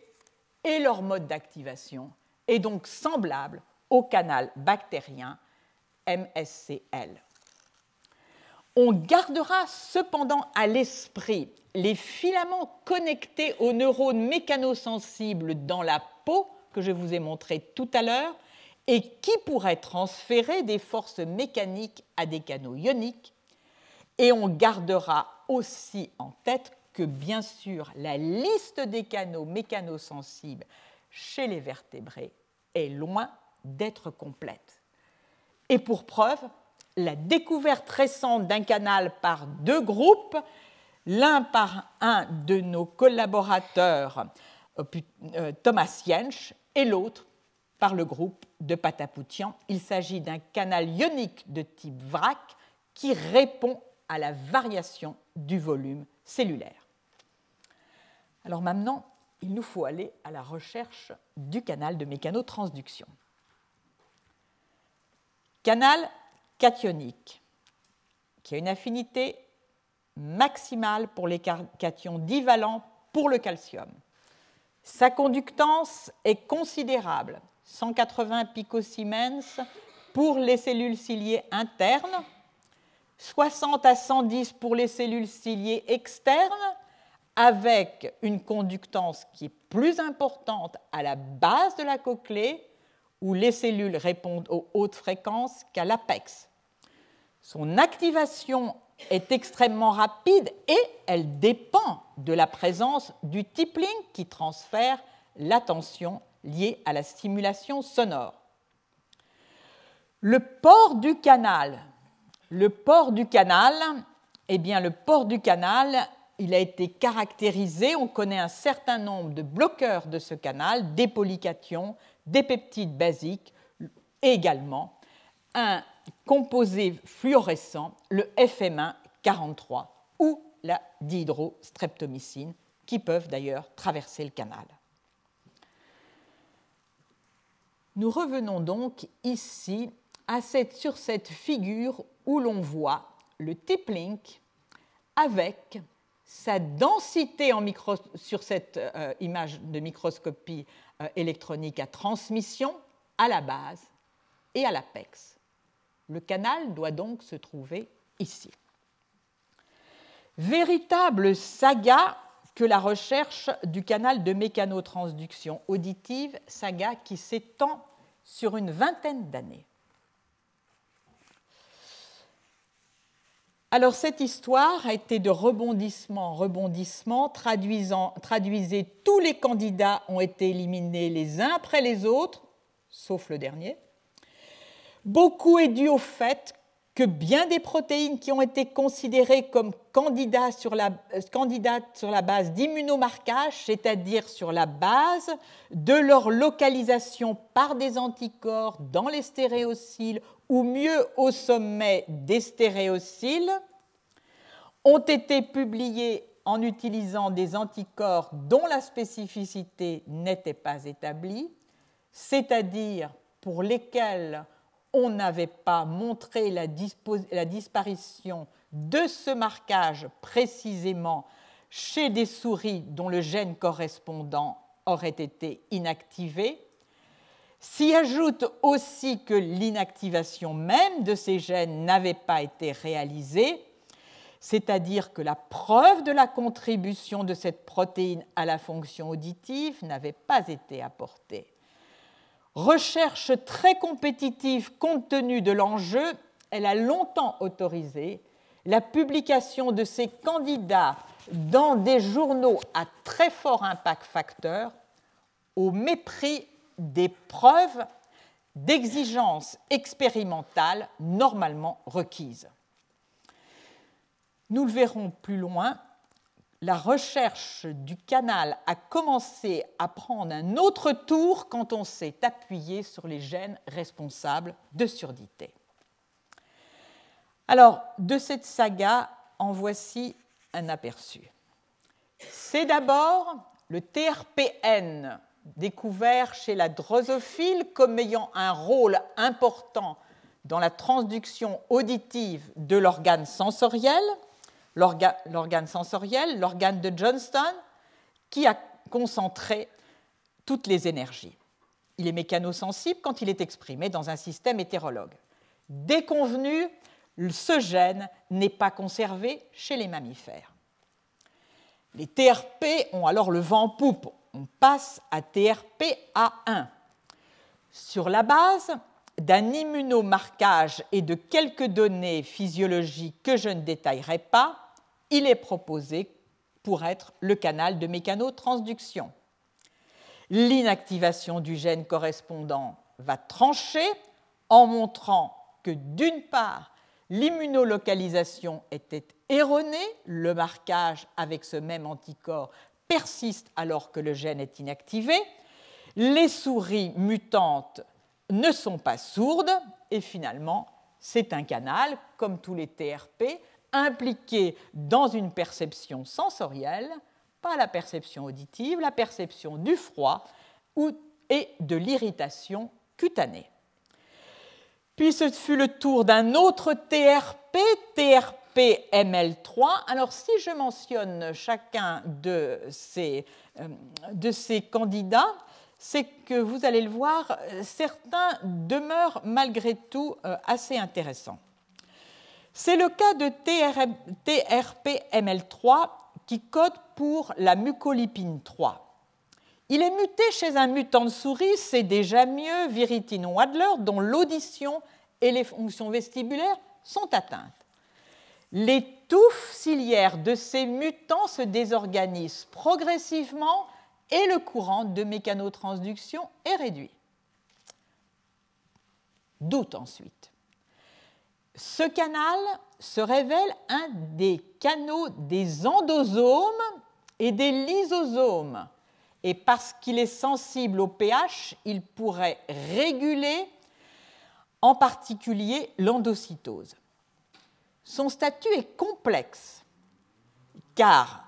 [SPEAKER 2] et leur mode d'activation est donc semblable au canal bactérien MSCL. On gardera cependant à l'esprit les filaments connectés aux neurones mécanosensibles dans la peau que je vous ai montré tout à l'heure et qui pourrait transférer des forces mécaniques à des canaux ioniques. Et on gardera aussi en tête que, bien sûr, la liste des canaux mécanosensibles chez les vertébrés est loin d'être complète. Et pour preuve, la découverte récente d'un canal par deux groupes, l'un par un de nos collaborateurs, euh, euh, Thomas Jensch, et l'autre par le groupe de Patapoutian. Il s'agit d'un canal ionique de type VRAC qui répond à la variation du volume cellulaire. Alors maintenant, il nous faut aller à la recherche du canal de mécanotransduction. Canal cationique, qui a une affinité maximale pour les cations divalents pour le calcium. Sa conductance est considérable, 180 picosiemens pour les cellules ciliées internes, 60 à 110 pour les cellules ciliées externes, avec une conductance qui est plus importante à la base de la cochlée, où les cellules répondent aux hautes fréquences qu'à l'apex. Son activation est extrêmement rapide et elle dépend de la présence du tippling qui transfère la tension liées à la stimulation sonore. Le port du canal. Le port du canal, eh bien, le port du canal, il a été caractérisé, on connaît un certain nombre de bloqueurs de ce canal, des polycations, des peptides basiques et également un composé fluorescent, le FM1 43 ou la dihydrostreptomycine, qui peuvent d'ailleurs traverser le canal. Nous revenons donc ici sur cette figure où l'on voit le tip-link avec sa densité en micro, sur cette euh, image de microscopie électronique à transmission à la base et à l'apex. Le canal doit donc se trouver ici. Véritable saga que la recherche du canal de mécanotransduction auditive, saga qui s'étend sur une vingtaine d'années. Alors cette histoire a été de rebondissement en rebondissement, traduisant, traduisez tous les candidats ont été éliminés les uns après les autres, sauf le dernier. Beaucoup est dû au fait que bien des protéines qui ont été considérées comme euh, candidates sur la base d'immunomarquage, c'est-à-dire sur la base de leur localisation par des anticorps dans les stéréociles ou mieux au sommet des stéréociles, ont été publiées en utilisant des anticorps dont la spécificité n'était pas établie, c'est-à-dire pour lesquels on n'avait pas montré la, disparition de ce marquage précisément chez des souris dont le gène correspondant aurait été inactivé. S'y ajoute aussi que l'inactivation même de ces gènes n'avait pas été réalisée, c'est-à-dire que la preuve de la contribution de cette protéine à la fonction auditive n'avait pas été apportée recherche très compétitive compte tenu de l'enjeu, elle a longtemps autorisé la publication de ces candidats dans des journaux à très fort impact facteur au mépris des preuves d'exigences expérimentales normalement requises. Nous le verrons plus loin, la recherche du canal a commencé à prendre un autre tour quand on s'est appuyé sur les gènes responsables de surdité. Alors, de cette saga, en voici un aperçu. C'est d'abord le TRPN, découvert chez la drosophile comme ayant un rôle important dans la transduction auditive de l'organe sensoriel, l'organe sensoriel, l'organe de Johnston, qui a concentré toutes les énergies. Il est mécanosensible quand il est exprimé dans un système hétérologue. Déconvenu, ce gène n'est pas conservé chez les mammifères. Les TRP ont alors le vent en poupe. On passe à TRP-A1. Sur la base d'un immunomarquage et de quelques données physiologiques que je ne détaillerai pas, il est proposé pour être le canal de mécanotransduction. L'inactivation du gène correspondant va trancher en montrant que d'une part, l'immunolocalisation était erronée, le marquage avec ce même anticorps persiste alors que le gène est inactivé, les souris mutantes ne sont pas sourdes et finalement, c'est un canal, comme tous les TRP, impliqué dans une perception sensorielle, pas la perception auditive, la perception du froid et de l'irritation cutanée. Puis ce fut le tour d'un autre TRP, TRP ML3. Alors si je mentionne chacun de ces, euh, de ces candidats, c'est que vous allez le voir, certains demeurent malgré tout euh, assez intéressants. C'est le cas de TRPML3 qui code pour la mucolipine 3. Il est muté chez un mutant de souris, c'est déjà mieux, Viritine Wadler, dont l'audition et les fonctions vestibulaires sont atteintes. Les touffes ciliaires de ces mutants se désorganisent progressivement et le courant de mécanotransduction est réduit. Doute ensuite. Ce canal se révèle un des canaux des endosomes et des lysosomes. Et parce qu'il est sensible au pH, il pourrait réguler en particulier l'endocytose. Son statut est complexe car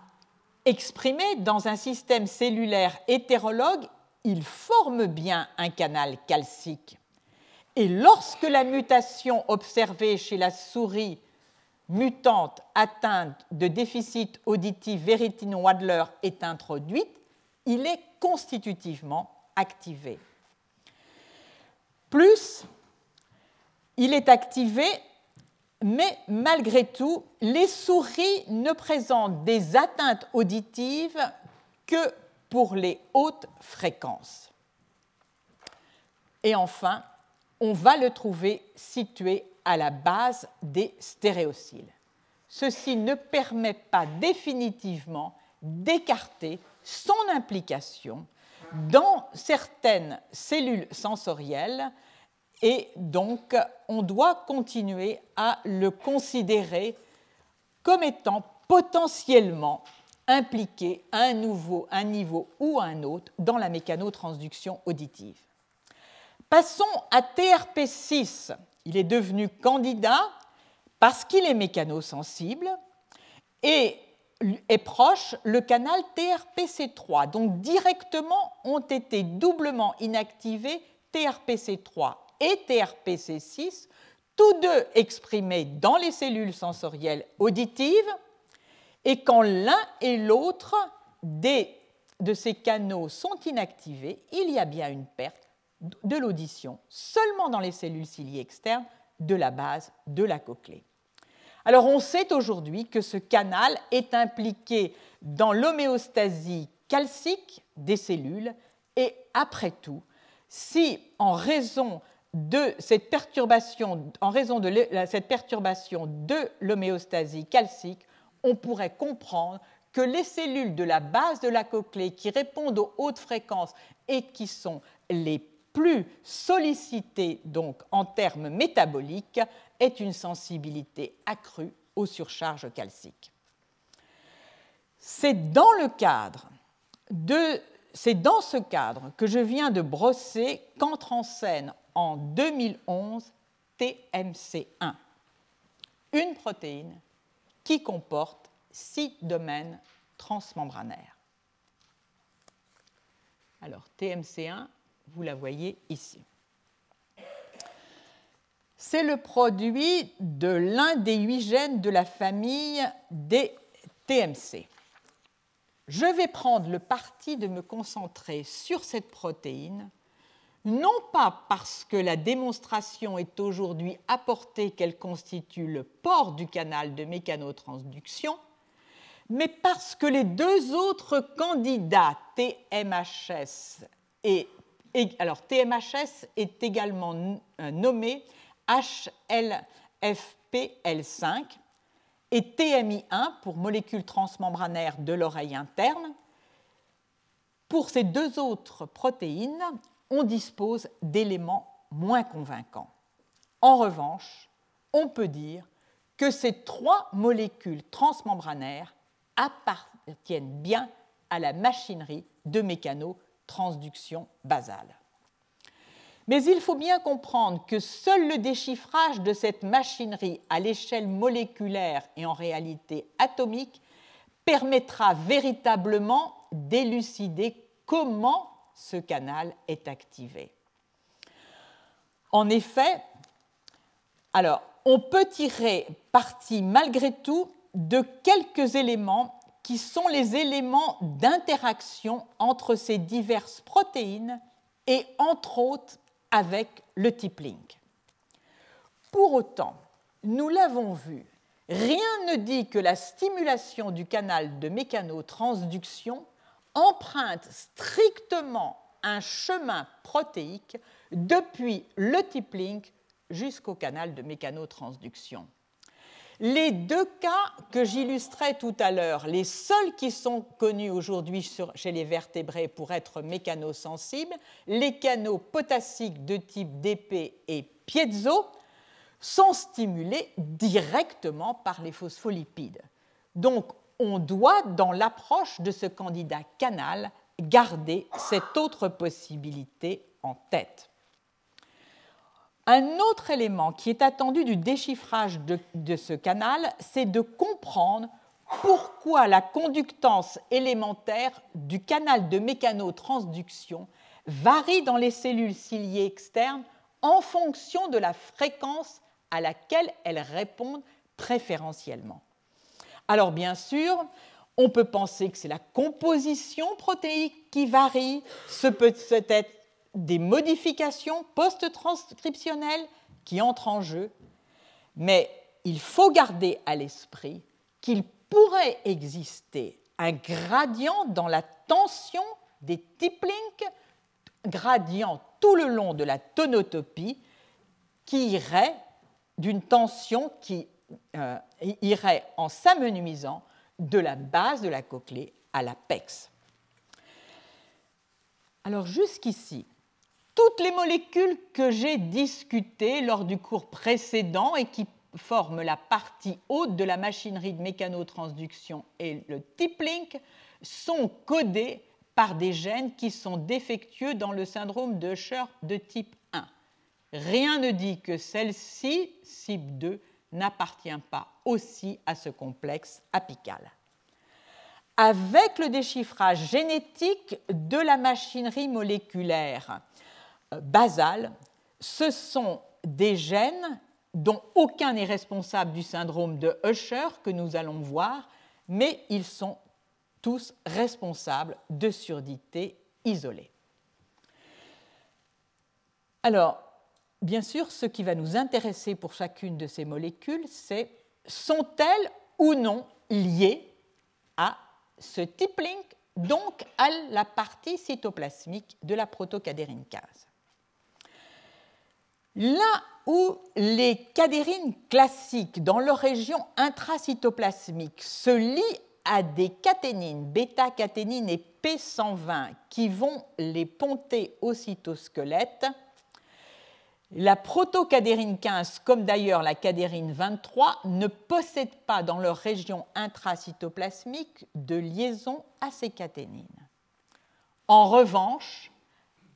[SPEAKER 2] exprimé dans un système cellulaire hétérologue, il forme bien un canal calcique. Et lorsque la mutation observée chez la souris mutante atteinte de déficit auditif Verritin-Wadler est introduite, il est constitutivement activé. Plus, il est activé, mais malgré tout, les souris ne présentent des atteintes auditives que pour les hautes fréquences. Et enfin, on va le trouver situé à la base des stéréociles. Ceci ne permet pas définitivement d'écarter son implication dans certaines cellules sensorielles et donc on doit continuer à le considérer comme étant potentiellement impliqué à un, un niveau ou à un autre dans la mécanotransduction auditive. Passons à TRP6. Il est devenu candidat parce qu'il est mécanosensible et est proche le canal TRPC3. Donc directement ont été doublement inactivés TRPC3 et TRPC6, tous deux exprimés dans les cellules sensorielles auditives, et quand l'un et l'autre de ces canaux sont inactivés, il y a bien une perte de l'audition seulement dans les cellules ciliées externes de la base de la cochlée. Alors on sait aujourd'hui que ce canal est impliqué dans l'homéostasie calcique des cellules et après tout, si en raison de cette perturbation, en raison de cette perturbation de l'homéostasie calcique, on pourrait comprendre que les cellules de la base de la cochlée qui répondent aux hautes fréquences et qui sont les plus sollicitées donc en termes métaboliques est une sensibilité accrue aux surcharges calciques. C'est dans c'est dans ce cadre que je viens de brosser qu'entre en scène en 2011 TMC1, une protéine qui comporte six domaines transmembranaires. Alors TMC1, vous la voyez ici. C'est le produit de l'un des huit gènes de la famille des TMC. Je vais prendre le parti de me concentrer sur cette protéine, non pas parce que la démonstration est aujourd'hui apportée qu'elle constitue le port du canal de mécanotransduction, mais parce que les deux autres candidats TMHS et alors, TMHS est également euh, nommé HLFPL5 et TMI1 pour molécule transmembranaire de l'oreille interne. Pour ces deux autres protéines, on dispose d'éléments moins convaincants. En revanche, on peut dire que ces trois molécules transmembranaires appartiennent bien à la machinerie de mécano transduction basale. Mais il faut bien comprendre que seul le déchiffrage de cette machinerie à l'échelle moléculaire et en réalité atomique permettra véritablement d'élucider comment ce canal est activé. En effet, alors, on peut tirer parti malgré tout de quelques éléments qui sont les éléments d'interaction entre ces diverses protéines et entre autres avec le type. Pour autant, nous l'avons vu, rien ne dit que la stimulation du canal de mécanotransduction emprunte strictement un chemin protéique depuis le type jusqu'au canal de mécanotransduction. Les deux cas que j'illustrais tout à l'heure, les seuls qui sont connus aujourd'hui chez les vertébrés pour être mécanosensibles, les canaux potassiques de type DP et piezo, sont stimulés directement par les phospholipides. Donc, on doit, dans l'approche de ce candidat canal, garder cette autre possibilité en tête. Un autre élément qui est attendu du déchiffrage de, ce canal, c'est de comprendre pourquoi la conductance élémentaire du canal de mécanotransduction varie dans les cellules ciliées externes en fonction de la fréquence à laquelle elles répondent préférentiellement. Alors bien sûr, on peut penser que c'est la composition protéique qui varie, ce peut être des modifications post-transcriptionnelles qui entrent en jeu, mais il faut garder à l'esprit qu'il pourrait exister un gradient dans la tension des tiplinks, gradient tout le long de la tonotopie, qui irait d'une tension qui euh, irait en s'amenuisant de la base de la cochlée à l'apex. Alors jusqu'ici, toutes les molécules que j'ai discutées lors du cours précédent et qui forment la partie haute de la machinerie de mécanotransduction et le tip-link sont codées par des gènes qui sont défectueux dans le syndrome de Usher de type 1. Rien ne dit que celle-ci, CYP2, n'appartient pas aussi à ce complexe apical. Avec le déchiffrage génétique de la machinerie moléculaire euh, basale, ce sont des gènes dont aucun n'est responsable du syndrome de Usher que nous allons voir, mais ils sont tous responsables de surdité isolée. Alors, bien sûr, ce qui va nous intéresser pour chacune de ces molécules, c'est sont-elles ou non liées à ce tipling, donc à la partie cytoplasmique de la protocadérine 15. Là où les cadérines classiques dans leur région intracytoplasmique se lient à des caténines, bêta-caténines et P120 qui vont les ponter au cytosquelette, la protocadérine 15, comme d'ailleurs la cadérine 23, ne possèdent pas dans leur région intracytoplasmique de liaison à ces caténines. En revanche,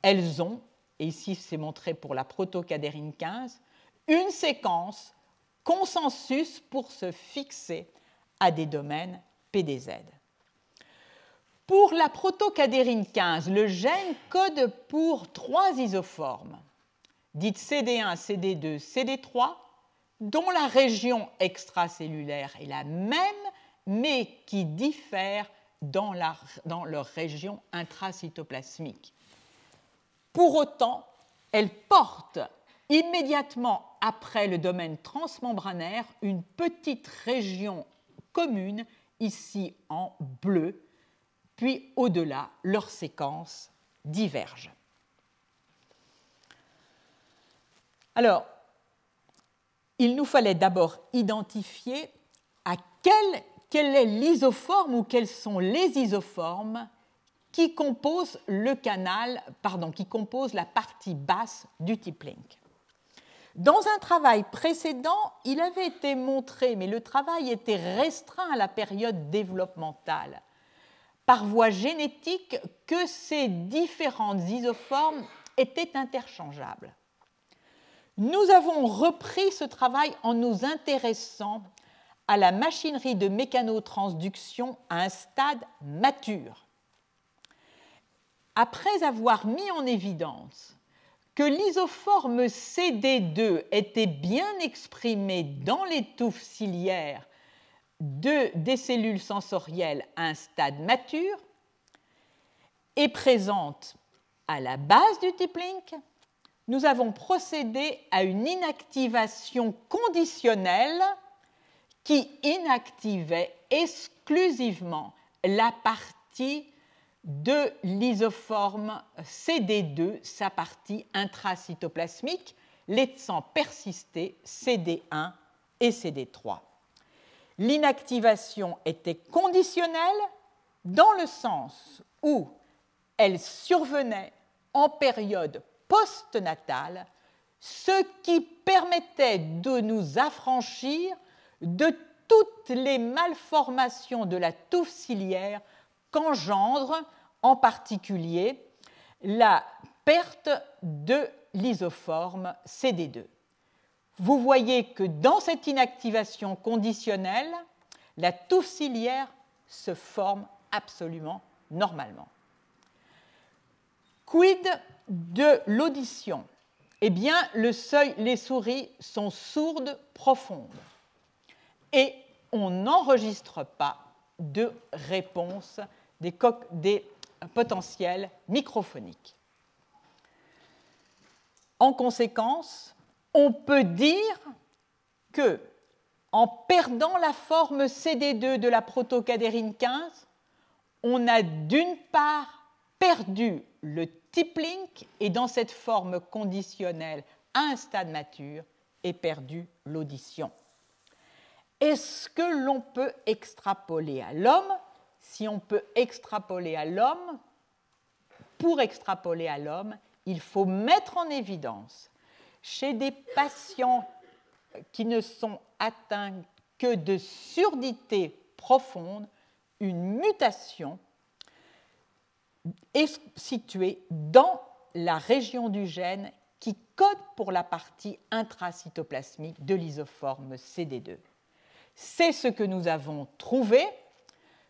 [SPEAKER 2] elles ont, et ici c'est montré pour la protocadérine 15, une séquence consensus pour se fixer à des domaines PDZ. Pour la protocadérine 15, le gène code pour trois isoformes dites CD1, CD2, CD3, dont la région extracellulaire est la même, mais qui diffère dans, leur région intracytoplasmique. Pour autant, elles portent immédiatement après le domaine transmembranaire une petite région commune, ici en bleu, puis au-delà, leurs séquences divergent. Alors, il nous fallait d'abord identifier à quel, est l'isoforme ou quelles sont les isoformes qui composent le canal, pardon, qui composent la partie basse du link. Dans un travail précédent, il avait été montré, mais le travail était restreint à la période développementale, par voie génétique, que ces différentes isoformes étaient interchangeables. Nous avons repris ce travail en nous intéressant à la machinerie de mécanotransduction à un stade mature. Après avoir mis en évidence que l'isoforme CD2 était bien exprimée dans les touffes ciliaires de, des cellules sensorielles à un stade mature et présente à la base du tiplink, nous avons procédé à une inactivation conditionnelle qui inactivait exclusivement la partie de l'isoforme CD2, sa partie intracytoplasmique, laissant persister CD1 et CD3. L'inactivation était conditionnelle dans le sens où elle survenait en période postnatale, ce qui permettait de nous affranchir de toutes les malformations de la touffe ciliaire qu'engendre en particulier la perte de l'isoforme CD2. Vous voyez que dans cette inactivation conditionnelle, la touffe ciliaire se forme absolument normalement. Quid de l'audition? Eh bien, le seuil, les souris sont sourdes profondes et on n'enregistre pas de réponse des, des potentiels microphoniques. En conséquence, on peut dire que en perdant la forme CD2 de la protocadérine 15, on a d'une part perdu le type link et dans cette forme conditionnelle à un stade mature et perdu l'audition. Est-ce que l'on peut extrapoler à l'homme Si on peut extrapoler à l'homme, pour extrapoler à l'homme, il faut mettre en évidence chez des patients qui ne sont atteints que de surdité profonde une mutation est située dans la région du gène qui code pour la partie intracytoplasmique de l'isoforme CD2. C'est ce que nous avons trouvé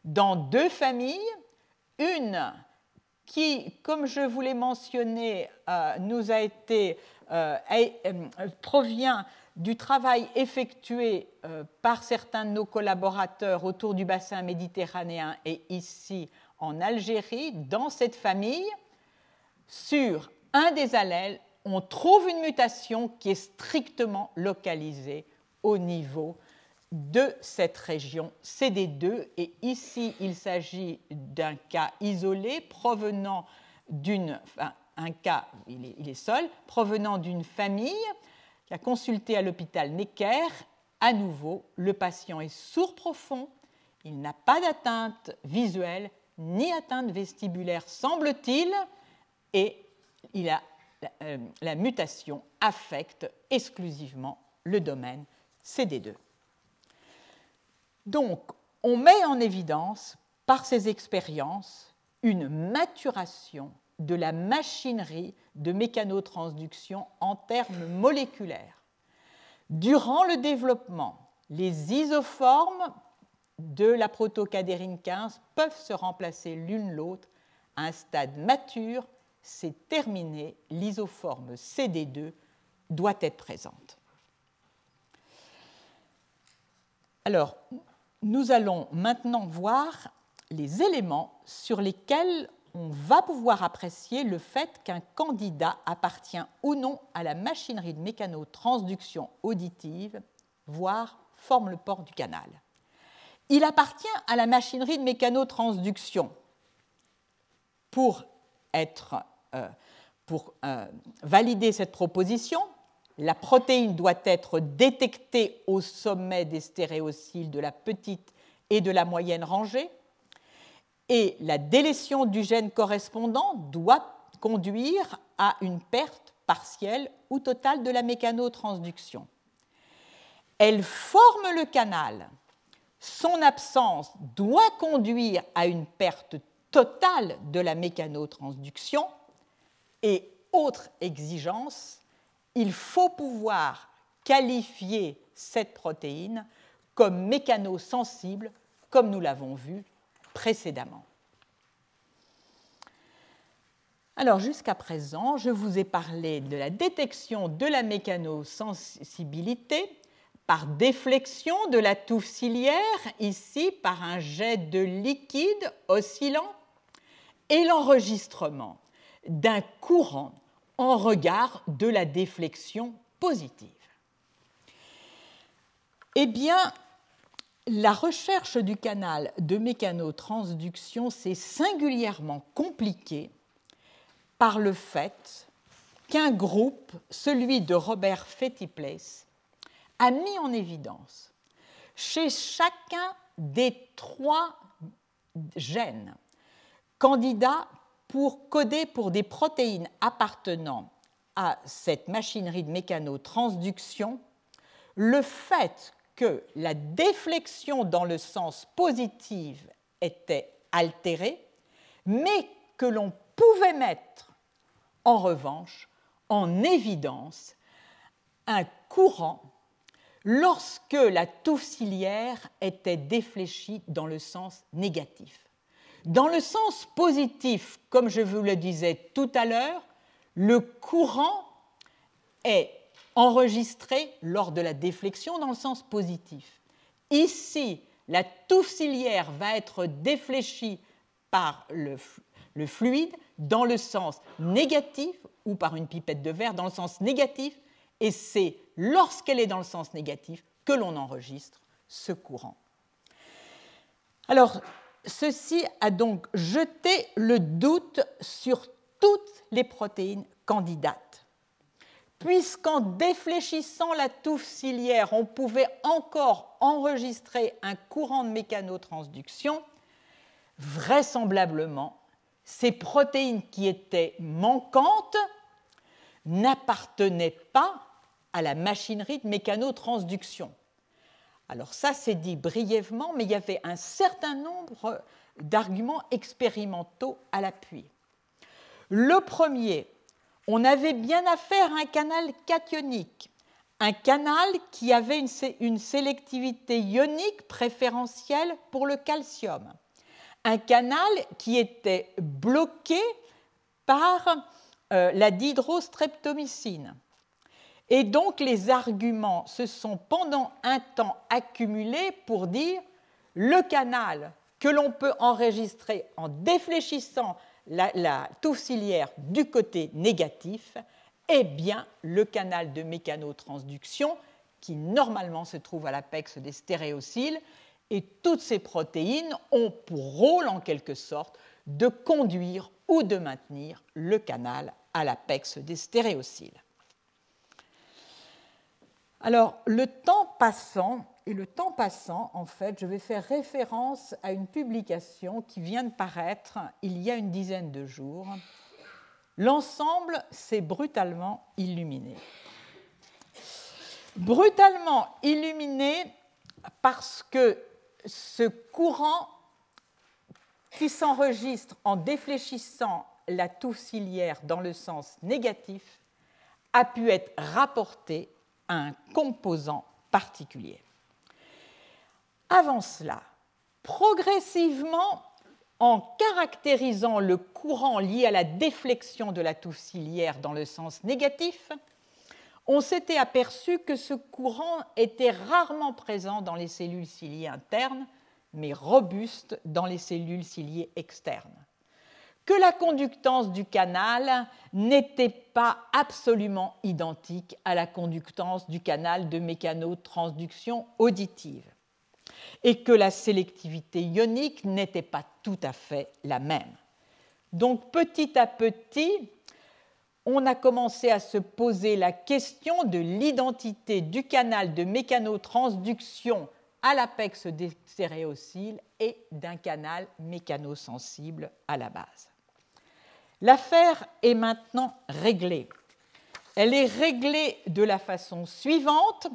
[SPEAKER 2] dans deux familles, une qui, comme je vous l'ai mentionné, euh, nous a été, euh, euh, provient du travail effectué par certains de nos collaborateurs autour du bassin méditerranéen et ici en Algérie, dans cette famille, sur un des allèles, on trouve une mutation qui est strictement localisée au niveau de cette région CD2. Et ici, il s'agit d'un cas isolé provenant d'une, un cas, il est, seul, provenant d'une famille qui a consulté à l'hôpital Necker. À nouveau, le patient est sourd profond, il n'a pas d'atteinte visuelle ni atteinte vestibulaire, semble-t-il, et euh, la mutation affecte exclusivement le domaine CD2. Donc, on met en évidence par ces expériences une maturation de la machinerie de mécanotransduction en termes moléculaires. Durant le développement, les isoformes de la protocadérine 15 peuvent se remplacer l'une l'autre à un stade mature, c'est terminé, l'isoforme CD2 doit être présente. Alors, nous allons maintenant voir les éléments sur lesquels on va pouvoir apprécier le fait qu'un candidat appartient ou non à la machinerie de mécanotransduction auditive, voire forme le port du canal. Il appartient à la machinerie de mécanotransduction. Pour, euh, euh, valider cette proposition, la protéine doit être détectée au sommet des stéréocyles de la petite et de la moyenne rangée, et la délétion du gène correspondant doit conduire à une perte partielle ou totale de la mécanotransduction. Elle forme le canal. Son absence doit conduire à une perte totale de la mécanotransduction et autre exigence, il faut pouvoir qualifier cette protéine comme mécanosensible, comme nous l'avons vu précédemment. Alors jusqu'à présent, je vous ai parlé de la détection de la mécanosensibilité par déflexion de la touffe ciliaire, ici par un jet de liquide oscillant, et l'enregistrement d'un courant en regard de la déflexion positive. Eh bien, la recherche du canal de mécanotransduction s'est singulièrement compliquée par le fait qu'un groupe, celui de Robert Fettiplace, a mis en évidence chez chacun des trois gènes candidats pour coder pour des protéines appartenant à cette machinerie de mécanotransduction, le fait que la déflexion dans le sens positif était altérée, mais que l'on pouvait mettre en revanche en évidence un courant lorsque la touffe était défléchie dans le sens négatif. Dans le sens positif, comme je vous le disais tout à l'heure, le courant est enregistré lors de la déflexion dans le sens positif. Ici, la touffe va être défléchie par le, le, fluide dans le sens négatif ou par une pipette de verre dans le sens négatif, et c'est lorsqu'elle est dans le sens négatif que l'on enregistre ce courant. Alors, ceci a donc jeté le doute sur toutes les protéines candidates. Puisqu'en défléchissant la touffe ciliaire, on pouvait encore enregistrer un courant de mécanotransduction, vraisemblablement, ces protéines qui étaient manquantes n'appartenaient pas à la machinerie de mécanotransduction. Alors ça, c'est dit brièvement, mais il y avait un certain nombre d'arguments expérimentaux à l'appui. Le premier, on avait bien affaire à un canal cationique, un canal qui avait une, sélectivité ionique préférentielle pour le calcium, un canal qui était bloqué par euh, la dihydrostreptomycine. Et donc les arguments se sont pendant un temps accumulés pour dire le canal que l'on peut enregistrer en défléchissant la, la touffe du côté négatif est bien le canal de mécanotransduction qui normalement se trouve à l'apex des stéréocyles et toutes ces protéines ont pour rôle en quelque sorte de conduire ou de maintenir le canal à l'apex des stéréocyles. Alors, le temps passant, et le temps passant, en fait, je vais faire référence à une publication qui vient de paraître il y a une dizaine de jours. L'ensemble s'est brutalement illuminé. Brutalement illuminé parce que ce courant qui s'enregistre en défléchissant la touffe dans le sens négatif a pu être rapporté un composant particulier. Avant cela, progressivement, en caractérisant le courant lié à la déflexion de la touffe ciliaire dans le sens négatif, on s'était aperçu que ce courant était rarement présent dans les cellules ciliées internes, mais robuste dans les cellules ciliées externes. Que la conductance du canal n'était pas absolument identique à la conductance du canal de mécanotransduction auditive et que la sélectivité ionique n'était pas tout à fait la même. Donc petit à petit, on a commencé à se poser la question de l'identité du canal de mécanotransduction à l'apex des stéréocyles et d'un canal mécanosensible à la base. L'affaire est maintenant réglée. Elle est réglée de la façon suivante.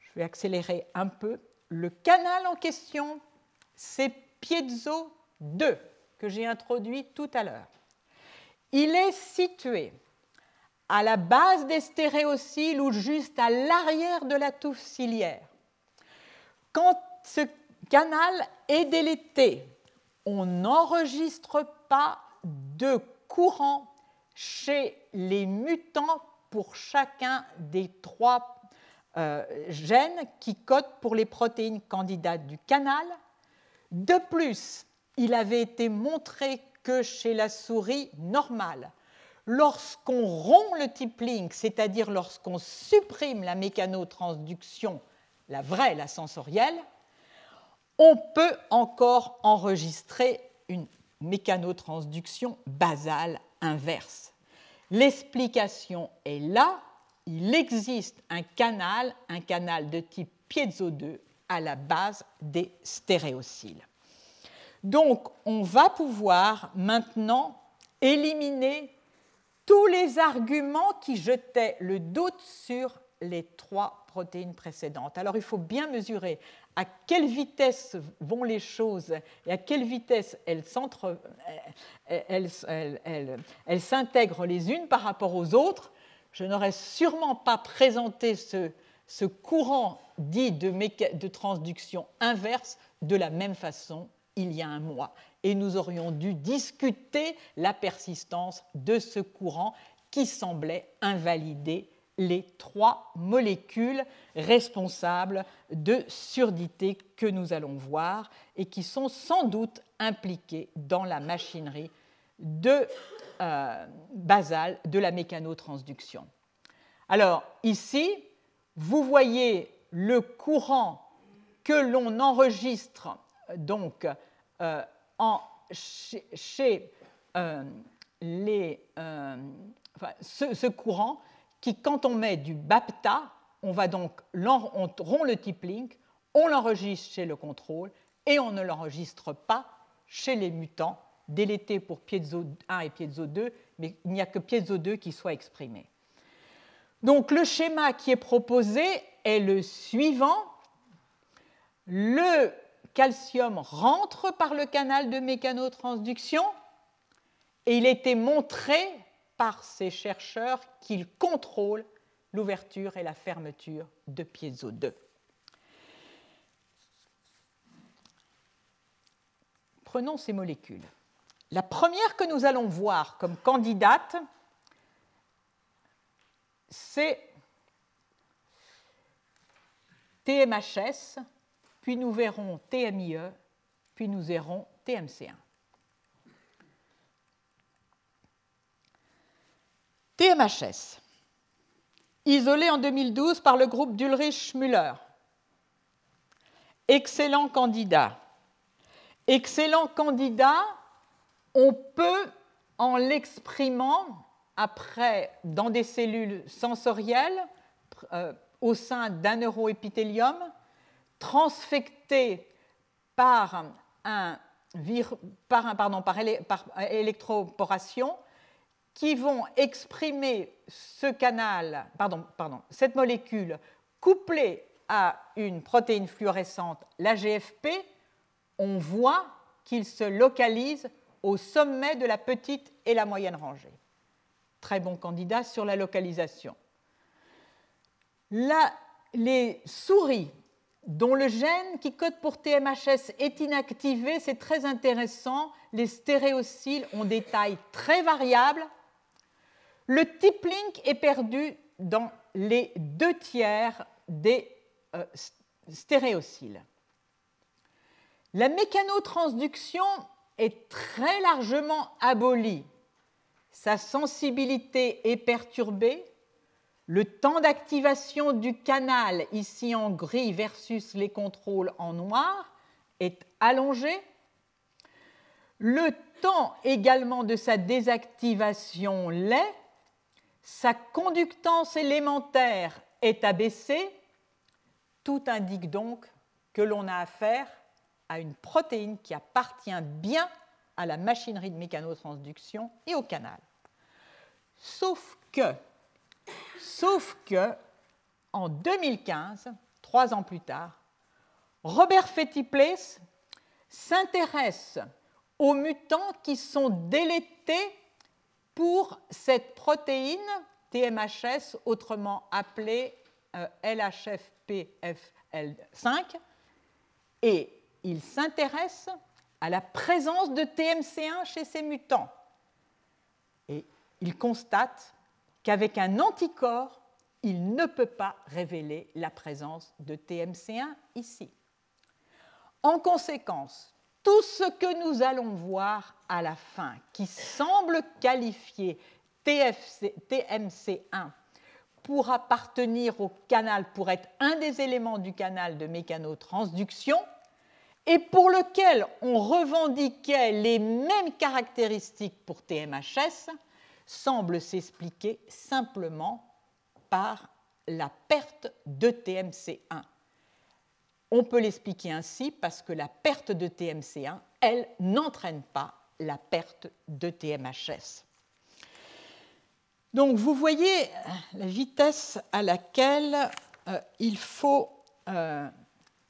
[SPEAKER 2] Je vais accélérer un peu. Le canal en question, c'est piezo 2 que j'ai introduit tout à l'heure. Il est situé à la base des stéréocyles ou juste à l'arrière de la touffe ciliaire. Quand ce canal est délété, on n'enregistre pas de courant chez les mutants pour chacun des trois euh, gènes qui codent pour les protéines candidates du canal. De plus, il avait été montré que chez la souris normale. Lorsqu'on rompt le type link, c'est-à-dire lorsqu'on supprime la mécanotransduction, la vraie, la sensorielle, on peut encore enregistrer une mécanotransduction basale inverse. L'explication est là, il existe un canal, un canal de type piezo 2, à la base des stéréocyles. Donc, on va pouvoir maintenant éliminer tous les arguments qui jetaient le doute sur les trois protéines précédentes. Alors, il faut bien mesurer à quelle vitesse vont les choses et à quelle vitesse elles s'intègrent les unes par rapport aux autres. Je n'aurais sûrement pas présenté ce, courant dit de, de transduction inverse de la même façon il y a un mois. Et nous aurions dû discuter la persistance de ce courant qui semblait invalider les trois molécules responsables de surdité que nous allons voir et qui sont sans doute impliquées dans la machinerie de, euh, basale de la mécanotransduction. Alors ici, vous voyez le courant que l'on enregistre donc euh, chez, euh, les, ce, courant qui, quand on met du BAPTA, on va donc on rompt le type link, on l'enregistre chez le contrôle et on ne l'enregistre pas chez les mutants délétés pour piezo 1 et piezo 2, mais il n'y a que piezo 2 qui soit exprimé. Donc le schéma qui est proposé est le suivant. Le calcium rentre par le canal de mécanotransduction et il a été montré par ces chercheurs qu'ils contrôlent l'ouverture et la fermeture de piezo 2. Prenons ces molécules. La première que nous allons voir comme candidate, c'est TMHS, puis nous verrons TMIE, puis nous verrons TMC1. TMHS, isolé en 2012 par le groupe d'Ulrich-Müller. Excellent candidat. Excellent candidat, on peut, en l'exprimant après dans des cellules sensorielles euh, au sein d'un neuroépithélium, transfecté par, un, par, par électroporation, qui vont exprimer ce canal, pardon, pardon, cette molécule couplée à une protéine fluorescente, la GFP, on voit qu'il se localise au sommet de la petite et la moyenne rangée. Très bon candidat sur la localisation. les souris dont le gène qui code pour TMHS est inactivé, c'est très intéressant. Les stéréocyles ont des tailles très variables le type link est perdu dans les deux tiers des euh, stéréocyles. La mécanotransduction est très largement abolie. Sa sensibilité est perturbée. Le temps d'activation du canal, ici en gris versus les contrôles en noir, est allongé. Le temps également de sa désactivation l'est sa conductance élémentaire est abaissée, tout indique donc que l'on a affaire à une protéine qui appartient bien à la machinerie de mécanotransduction et au canal. Sauf que, en 2015, trois ans plus tard, Robert Fetty-Place s'intéresse aux mutants qui sont délétés pour cette protéine TMHS, autrement appelée euh, LHFPFL5, et il s'intéresse à la présence de TMC1 chez ces mutants. Et il constate qu'avec un anticorps, il ne peut pas révéler la présence de TMC1 ici. En conséquence, tout ce que nous allons voir à la fin, qui semble qualifier TMC1 pour appartenir au canal, pour être un des éléments du canal de mécanotransduction, et pour lequel on revendiquait les mêmes caractéristiques pour TMHS, semble s'expliquer simplement par la perte de TMC1. On peut l'expliquer ainsi parce que la perte de TMC1, elle, n'entraîne pas la perte de TMHS. Donc vous voyez la vitesse à laquelle euh, il faut, euh,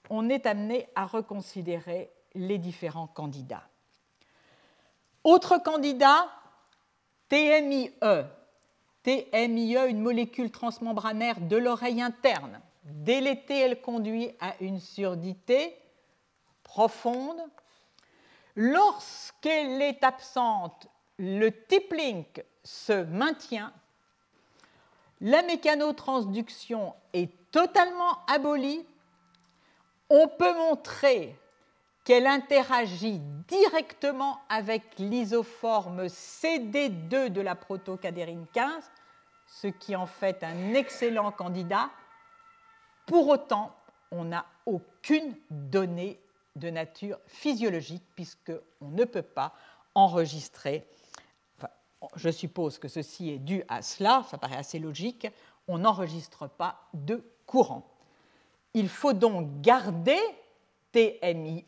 [SPEAKER 2] on est amené à reconsidérer les différents candidats. Autre candidat, TMIE. TMIE, une molécule transmembranaire de l'oreille interne. Délétée, elle conduit à une surdité profonde. Lorsqu'elle est absente, le link se maintient. La mécanotransduction est totalement abolie. On peut montrer qu'elle interagit directement avec l'isoforme CD2 de la protocadérine 15, ce qui en fait un excellent candidat. Pour autant, on n'a aucune donnée de nature physiologique puisqu'on ne peut pas enregistrer, je suppose que ceci est dû à cela, ça paraît assez logique, on n'enregistre pas de courant. Il faut donc garder TMIE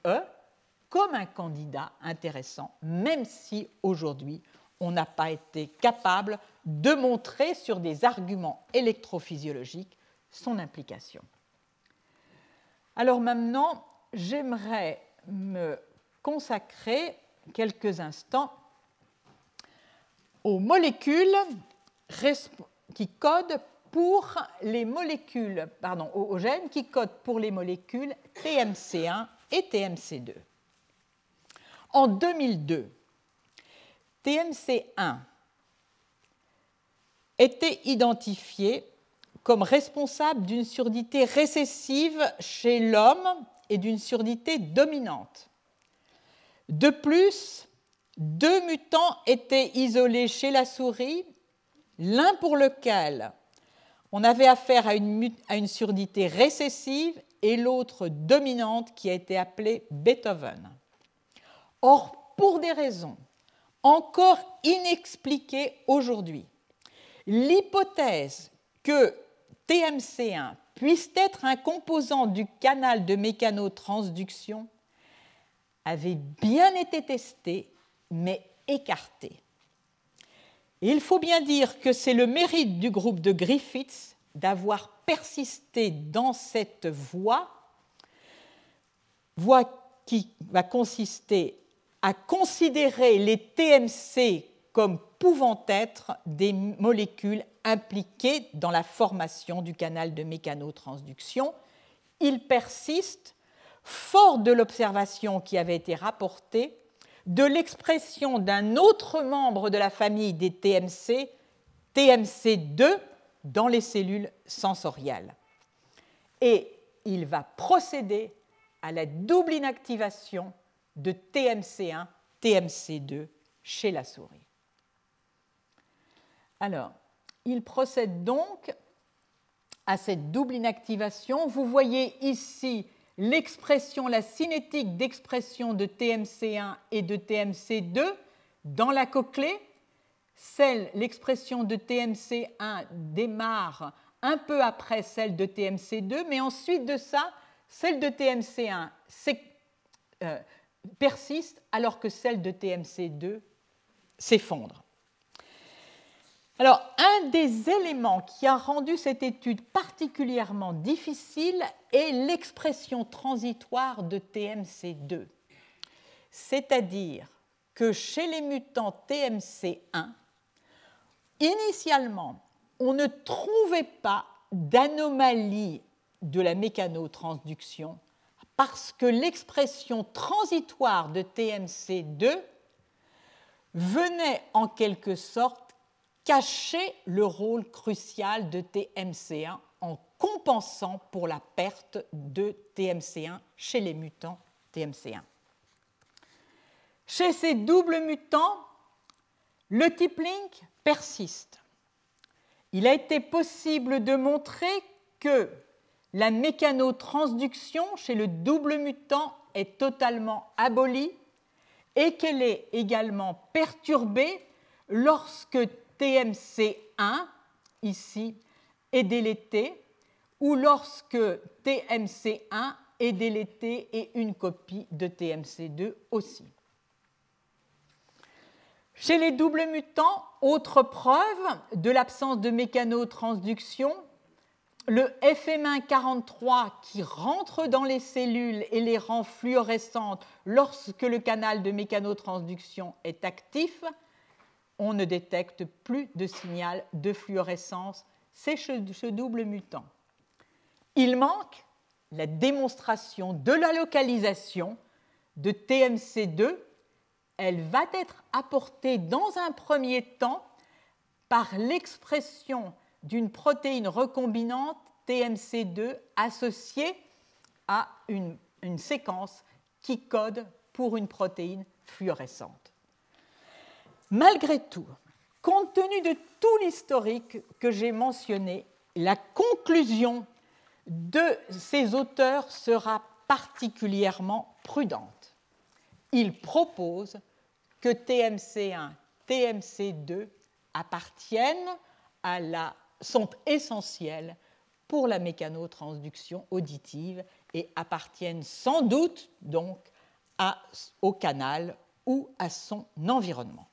[SPEAKER 2] comme un candidat intéressant, même si aujourd'hui on n'a pas été capable de montrer sur des arguments électrophysiologiques son implication. Alors maintenant, j'aimerais me consacrer quelques instants aux molécules qui codent pour les molécules, pardon, aux gènes qui codent pour les molécules TMC1 et TMC2. En 2002, TMC1 était identifié comme responsable d'une surdité récessive chez l'homme et d'une surdité dominante. De plus, deux mutants étaient isolés chez la souris, l'un pour lequel on avait affaire à une, surdité récessive et l'autre dominante qui a été appelée Beethoven. Or, pour des raisons encore inexpliquées aujourd'hui, l'hypothèse que TMC1 puisse être un composant du canal de mécanotransduction avait bien été testée, mais écartée. il faut bien dire que c'est le mérite du groupe de Griffiths d'avoir persisté dans cette voie, voie qui va consister à considérer les TMC comme pouvant être des molécules impliquées dans la formation du canal de mécanotransduction. Il persiste, fort de l'observation qui avait été rapportée, de l'expression d'un autre membre de la famille des TMC, TMC2, dans les cellules sensorielles. Et il va procéder à la double inactivation de TMC1, TMC2 chez la souris. Alors, il procède donc à cette double inactivation. Vous voyez ici l'expression, la cinétique d'expression de TMC1 et de TMC2 dans la cochlée. L'expression de TMC1 démarre un peu après celle de TMC2, mais ensuite de ça, celle de TMC1 euh, persiste alors que celle de TMC2 s'effondre. Alors, un des éléments qui a rendu cette étude particulièrement difficile est l'expression transitoire de TMC2. C'est-à-dire que chez les mutants TMC1, initialement, on ne trouvait pas d'anomalie de la mécanotransduction parce que l'expression transitoire de TMC2 venait en quelque sorte cacher le rôle crucial de TMC1 en compensant pour la perte de TMC1 chez les mutants TMC1. Chez ces doubles mutants, le type link persiste. Il a été possible de montrer que la mécanotransduction chez le double mutant est totalement abolie et qu'elle est également perturbée lorsque TMC1, ici, est délété ou lorsque TMC1 est délété et une copie de TMC2 aussi. Chez les doubles mutants, autre preuve de l'absence de mécanotransduction, le FM143 qui rentre dans les cellules et les rend fluorescentes lorsque le canal de mécanotransduction est actif, on ne détecte plus de signal de fluorescence. C'est ce double mutant. Il manque la démonstration de la localisation de TMC2. Elle va être apportée dans un premier temps par l'expression d'une protéine recombinante TMC2 associée à une, une, séquence qui code pour une protéine fluorescente. Malgré tout, compte tenu de tout l'historique que j'ai mentionné, la conclusion de ces auteurs sera particulièrement prudente. Ils proposent que TMC1, TMC2 appartiennent à la, sont essentiels pour la mécanotransduction auditive et appartiennent sans doute donc au canal ou à son environnement.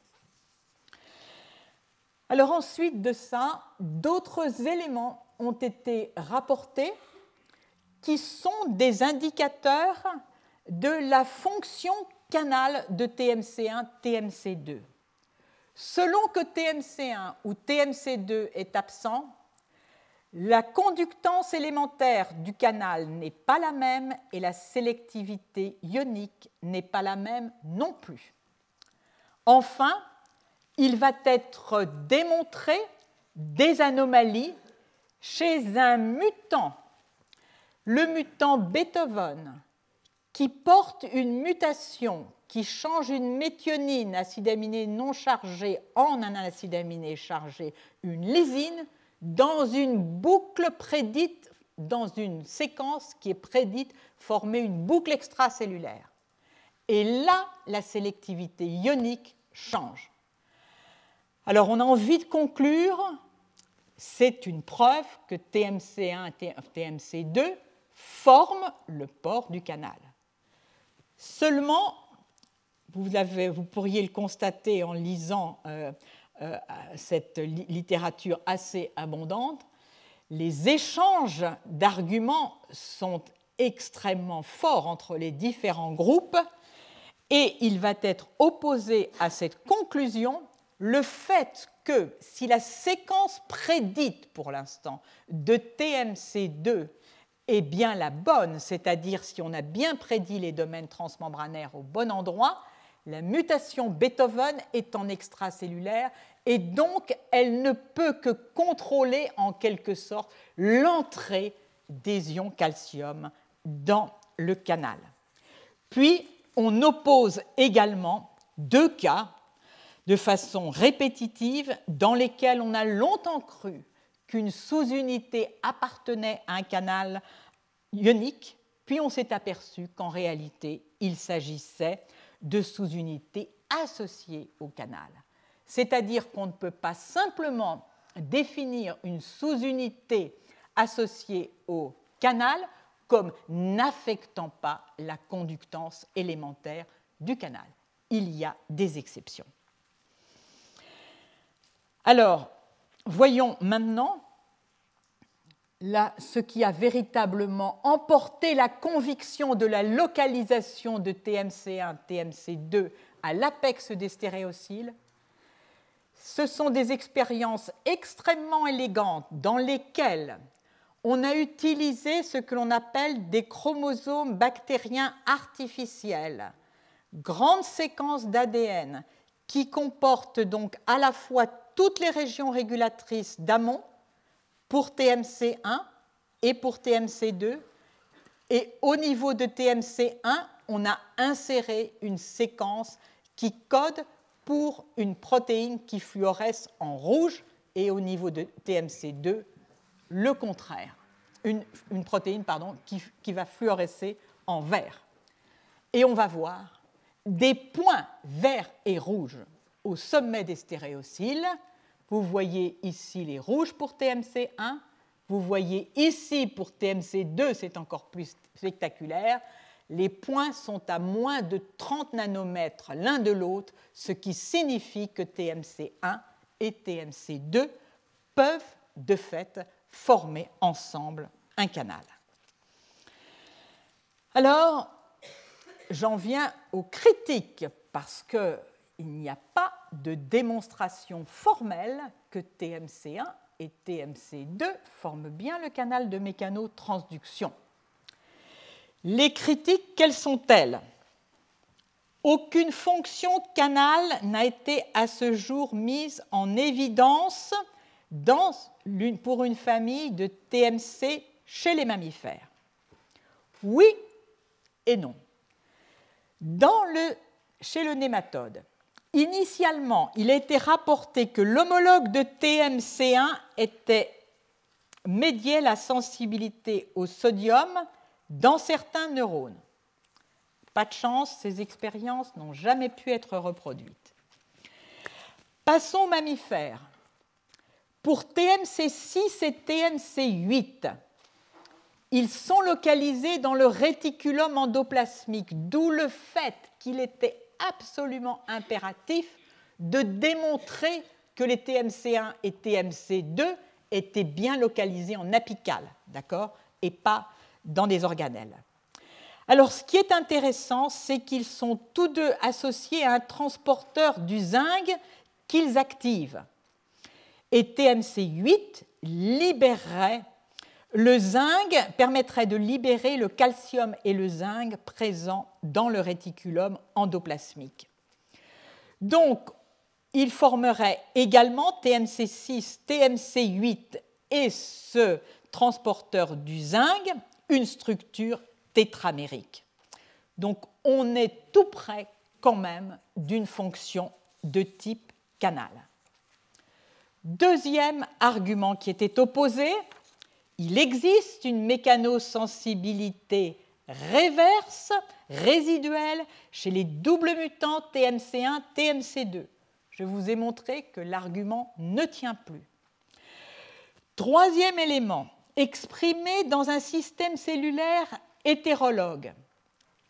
[SPEAKER 2] Alors ensuite de ça, d'autres éléments ont été rapportés qui sont des indicateurs de la fonction canal de TMC1, TMC2. Selon que TMC1 ou TMC2 est absent, la conductance élémentaire du canal n'est pas la même et la sélectivité ionique n'est pas la même non plus. Enfin, il va être démontré des anomalies chez un mutant, le mutant Beethoven, qui porte une mutation qui change une méthionine, acide aminé non chargé, en un acide aminé chargé, une lysine, dans une boucle prédite, dans une séquence qui est prédite former une boucle extracellulaire. Et là, la sélectivité ionique change. Alors on a envie de conclure, c'est une preuve que TMC1 et TMC2 forment le port du canal. Seulement, vous, pourriez le constater en lisant euh, euh, cette littérature assez abondante, les échanges d'arguments sont extrêmement forts entre les différents groupes et il va être opposé à cette conclusion le fait que si la séquence prédite pour l'instant de TMC2 est bien la bonne, c'est-à-dire si on a bien prédit les domaines transmembranaires au bon endroit, la mutation Beethoven est en extracellulaire et donc elle ne peut que contrôler en quelque sorte l'entrée des ions calcium dans le canal. Puis on oppose également deux cas de façon répétitive dans lesquelles on a longtemps cru qu'une sous-unité appartenait à un canal ionique, puis on s'est aperçu qu'en réalité, il s'agissait de sous-unités associées au canal. C'est-à-dire qu'on ne peut pas simplement définir une sous-unité associée au canal comme n'affectant pas la conductance élémentaire du canal. Il y a des exceptions. Alors, voyons maintenant ce qui a véritablement emporté la conviction de la localisation de TMC1, TMC2 à l'apex des stéréocyles. Ce sont des expériences extrêmement élégantes dans lesquelles on a utilisé ce que l'on appelle des chromosomes bactériens artificiels, grandes séquences d'ADN qui comportent donc à la fois toutes les régions régulatrices d'amont pour TMC1 et pour TMC2. Et au niveau de TMC1, on a inséré une séquence qui code pour une protéine qui fluoresce en rouge et au niveau de TMC2, le contraire. Une, protéine pardon, qui, qui va fluorescer en vert. Et on va voir des points verts et rouges au sommet des stéréocyles. Vous voyez ici les rouges pour TMC1, Vous voyez ici, pour TMC2, c'est encore plus spectaculaire, les points sont à moins de 30 nanomètres l'un de l'autre, ce qui signifie que TMC1 et TMC2 peuvent de fait former ensemble un canal. Alors, j'en viens aux critiques parce qu'il n'y a pas de démonstration formelle que TMC1 et TMC2 forment bien le canal de mécanotransduction. Les critiques, quelles sont-elles? Aucune fonction canal n'a été à ce jour mise en évidence pour une famille de TMC chez les mammifères. Oui et non. Chez le nématode, initialement, il a été rapporté que l'homologue de TMC1 était médié la sensibilité au sodium dans certains neurones. Pas de chance, ces expériences n'ont jamais pu être reproduites. Passons aux mammifères. Pour TMC6 et TMC8, ils sont localisés dans le réticulum endoplasmique, d'où le fait qu'il était absolument impératif de démontrer que les TMC1 et TMC2 étaient bien localisés en apical, d'accord, et pas dans des organelles. Alors, ce qui est intéressant, c'est qu'ils sont tous deux associés à un transporteur du zinc qu'ils activent. Et TMC8 libérerait le zinc, permettrait de libérer le calcium et le zinc présents dans le réticulum endoplasmique. Donc, il formerait également TMC6, TMC8 et ce transporteur du zinc une structure tétramérique. Donc on est tout près quand même d'une fonction de type canal. Deuxième argument qui était opposé, il existe une mécanosensibilité réverse, résiduelle, chez les doubles mutants TMC1, TMC2. Je vous ai montré que l'argument ne tient plus. Troisième élément, exprimé dans un système cellulaire hétérologue.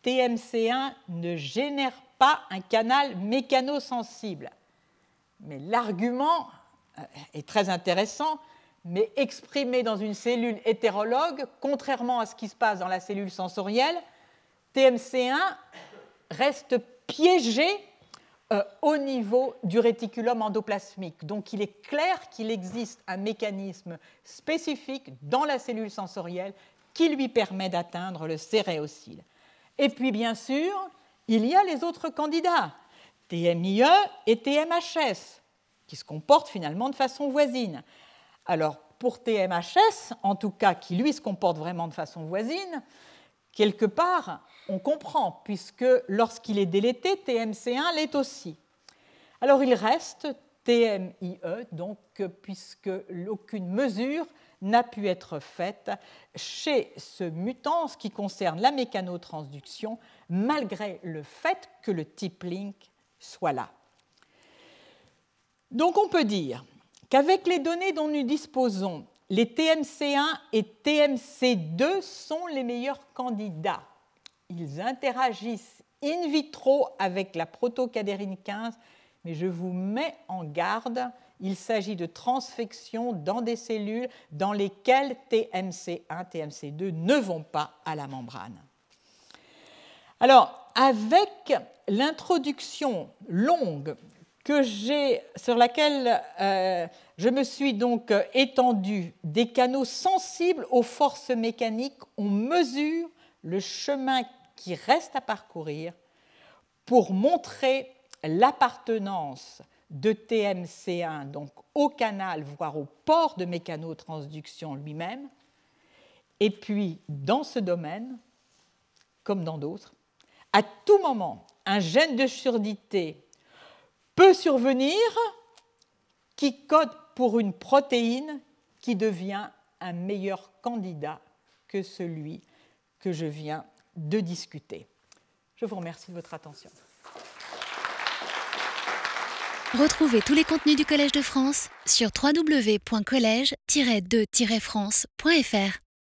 [SPEAKER 2] TMC1 ne génère pas un canal mécanosensible. Mais l'argument euh, est très intéressant, mais exprimé dans une cellule hétérologue, contrairement à ce qui se passe dans la cellule sensorielle, TMC1 reste piégé euh, au niveau du réticulum endoplasmique. Donc il est clair qu'il existe un mécanisme spécifique dans la cellule sensorielle qui lui permet d'atteindre le céréocyle. Et puis bien sûr, il y a les autres candidats, TMIE et TMHS, qui se comportent finalement de façon voisine. Alors pour TMHS, en tout cas qui lui se comporte vraiment de façon voisine, quelque part, on comprend, puisque lorsqu'il est délété, TMC1 l'est aussi. Alors il reste TMIE, donc puisque aucune mesure n'a pu être faite chez ce mutant, ce qui concerne la mécanotransduction, malgré le fait que le type link soit là. Donc on peut dire qu'avec les données dont nous disposons, les TMC1 et TMC2 sont les meilleurs candidats. Ils interagissent in vitro avec la protocadérine 15, mais je vous mets en garde, il s'agit de transfection dans des cellules dans lesquelles TMC1, TMC2 ne vont pas à la membrane. Alors, avec l'introduction longue que sur laquelle euh, je me suis donc euh, étendu des canaux sensibles aux forces mécaniques. On mesure le chemin qui reste à parcourir pour montrer l'appartenance de TMC1 donc au canal, voire au port de mécanotransduction lui-même. Et puis, dans ce domaine, comme dans d'autres, à tout moment, un gène de surdité peut survenir qui code pour une protéine qui devient un meilleur candidat que celui que je viens de discuter. Je vous remercie de votre attention.
[SPEAKER 1] Retrouvez tous les contenus du Collège de France sur www.colège-2-france.fr. radio-2-france.fr.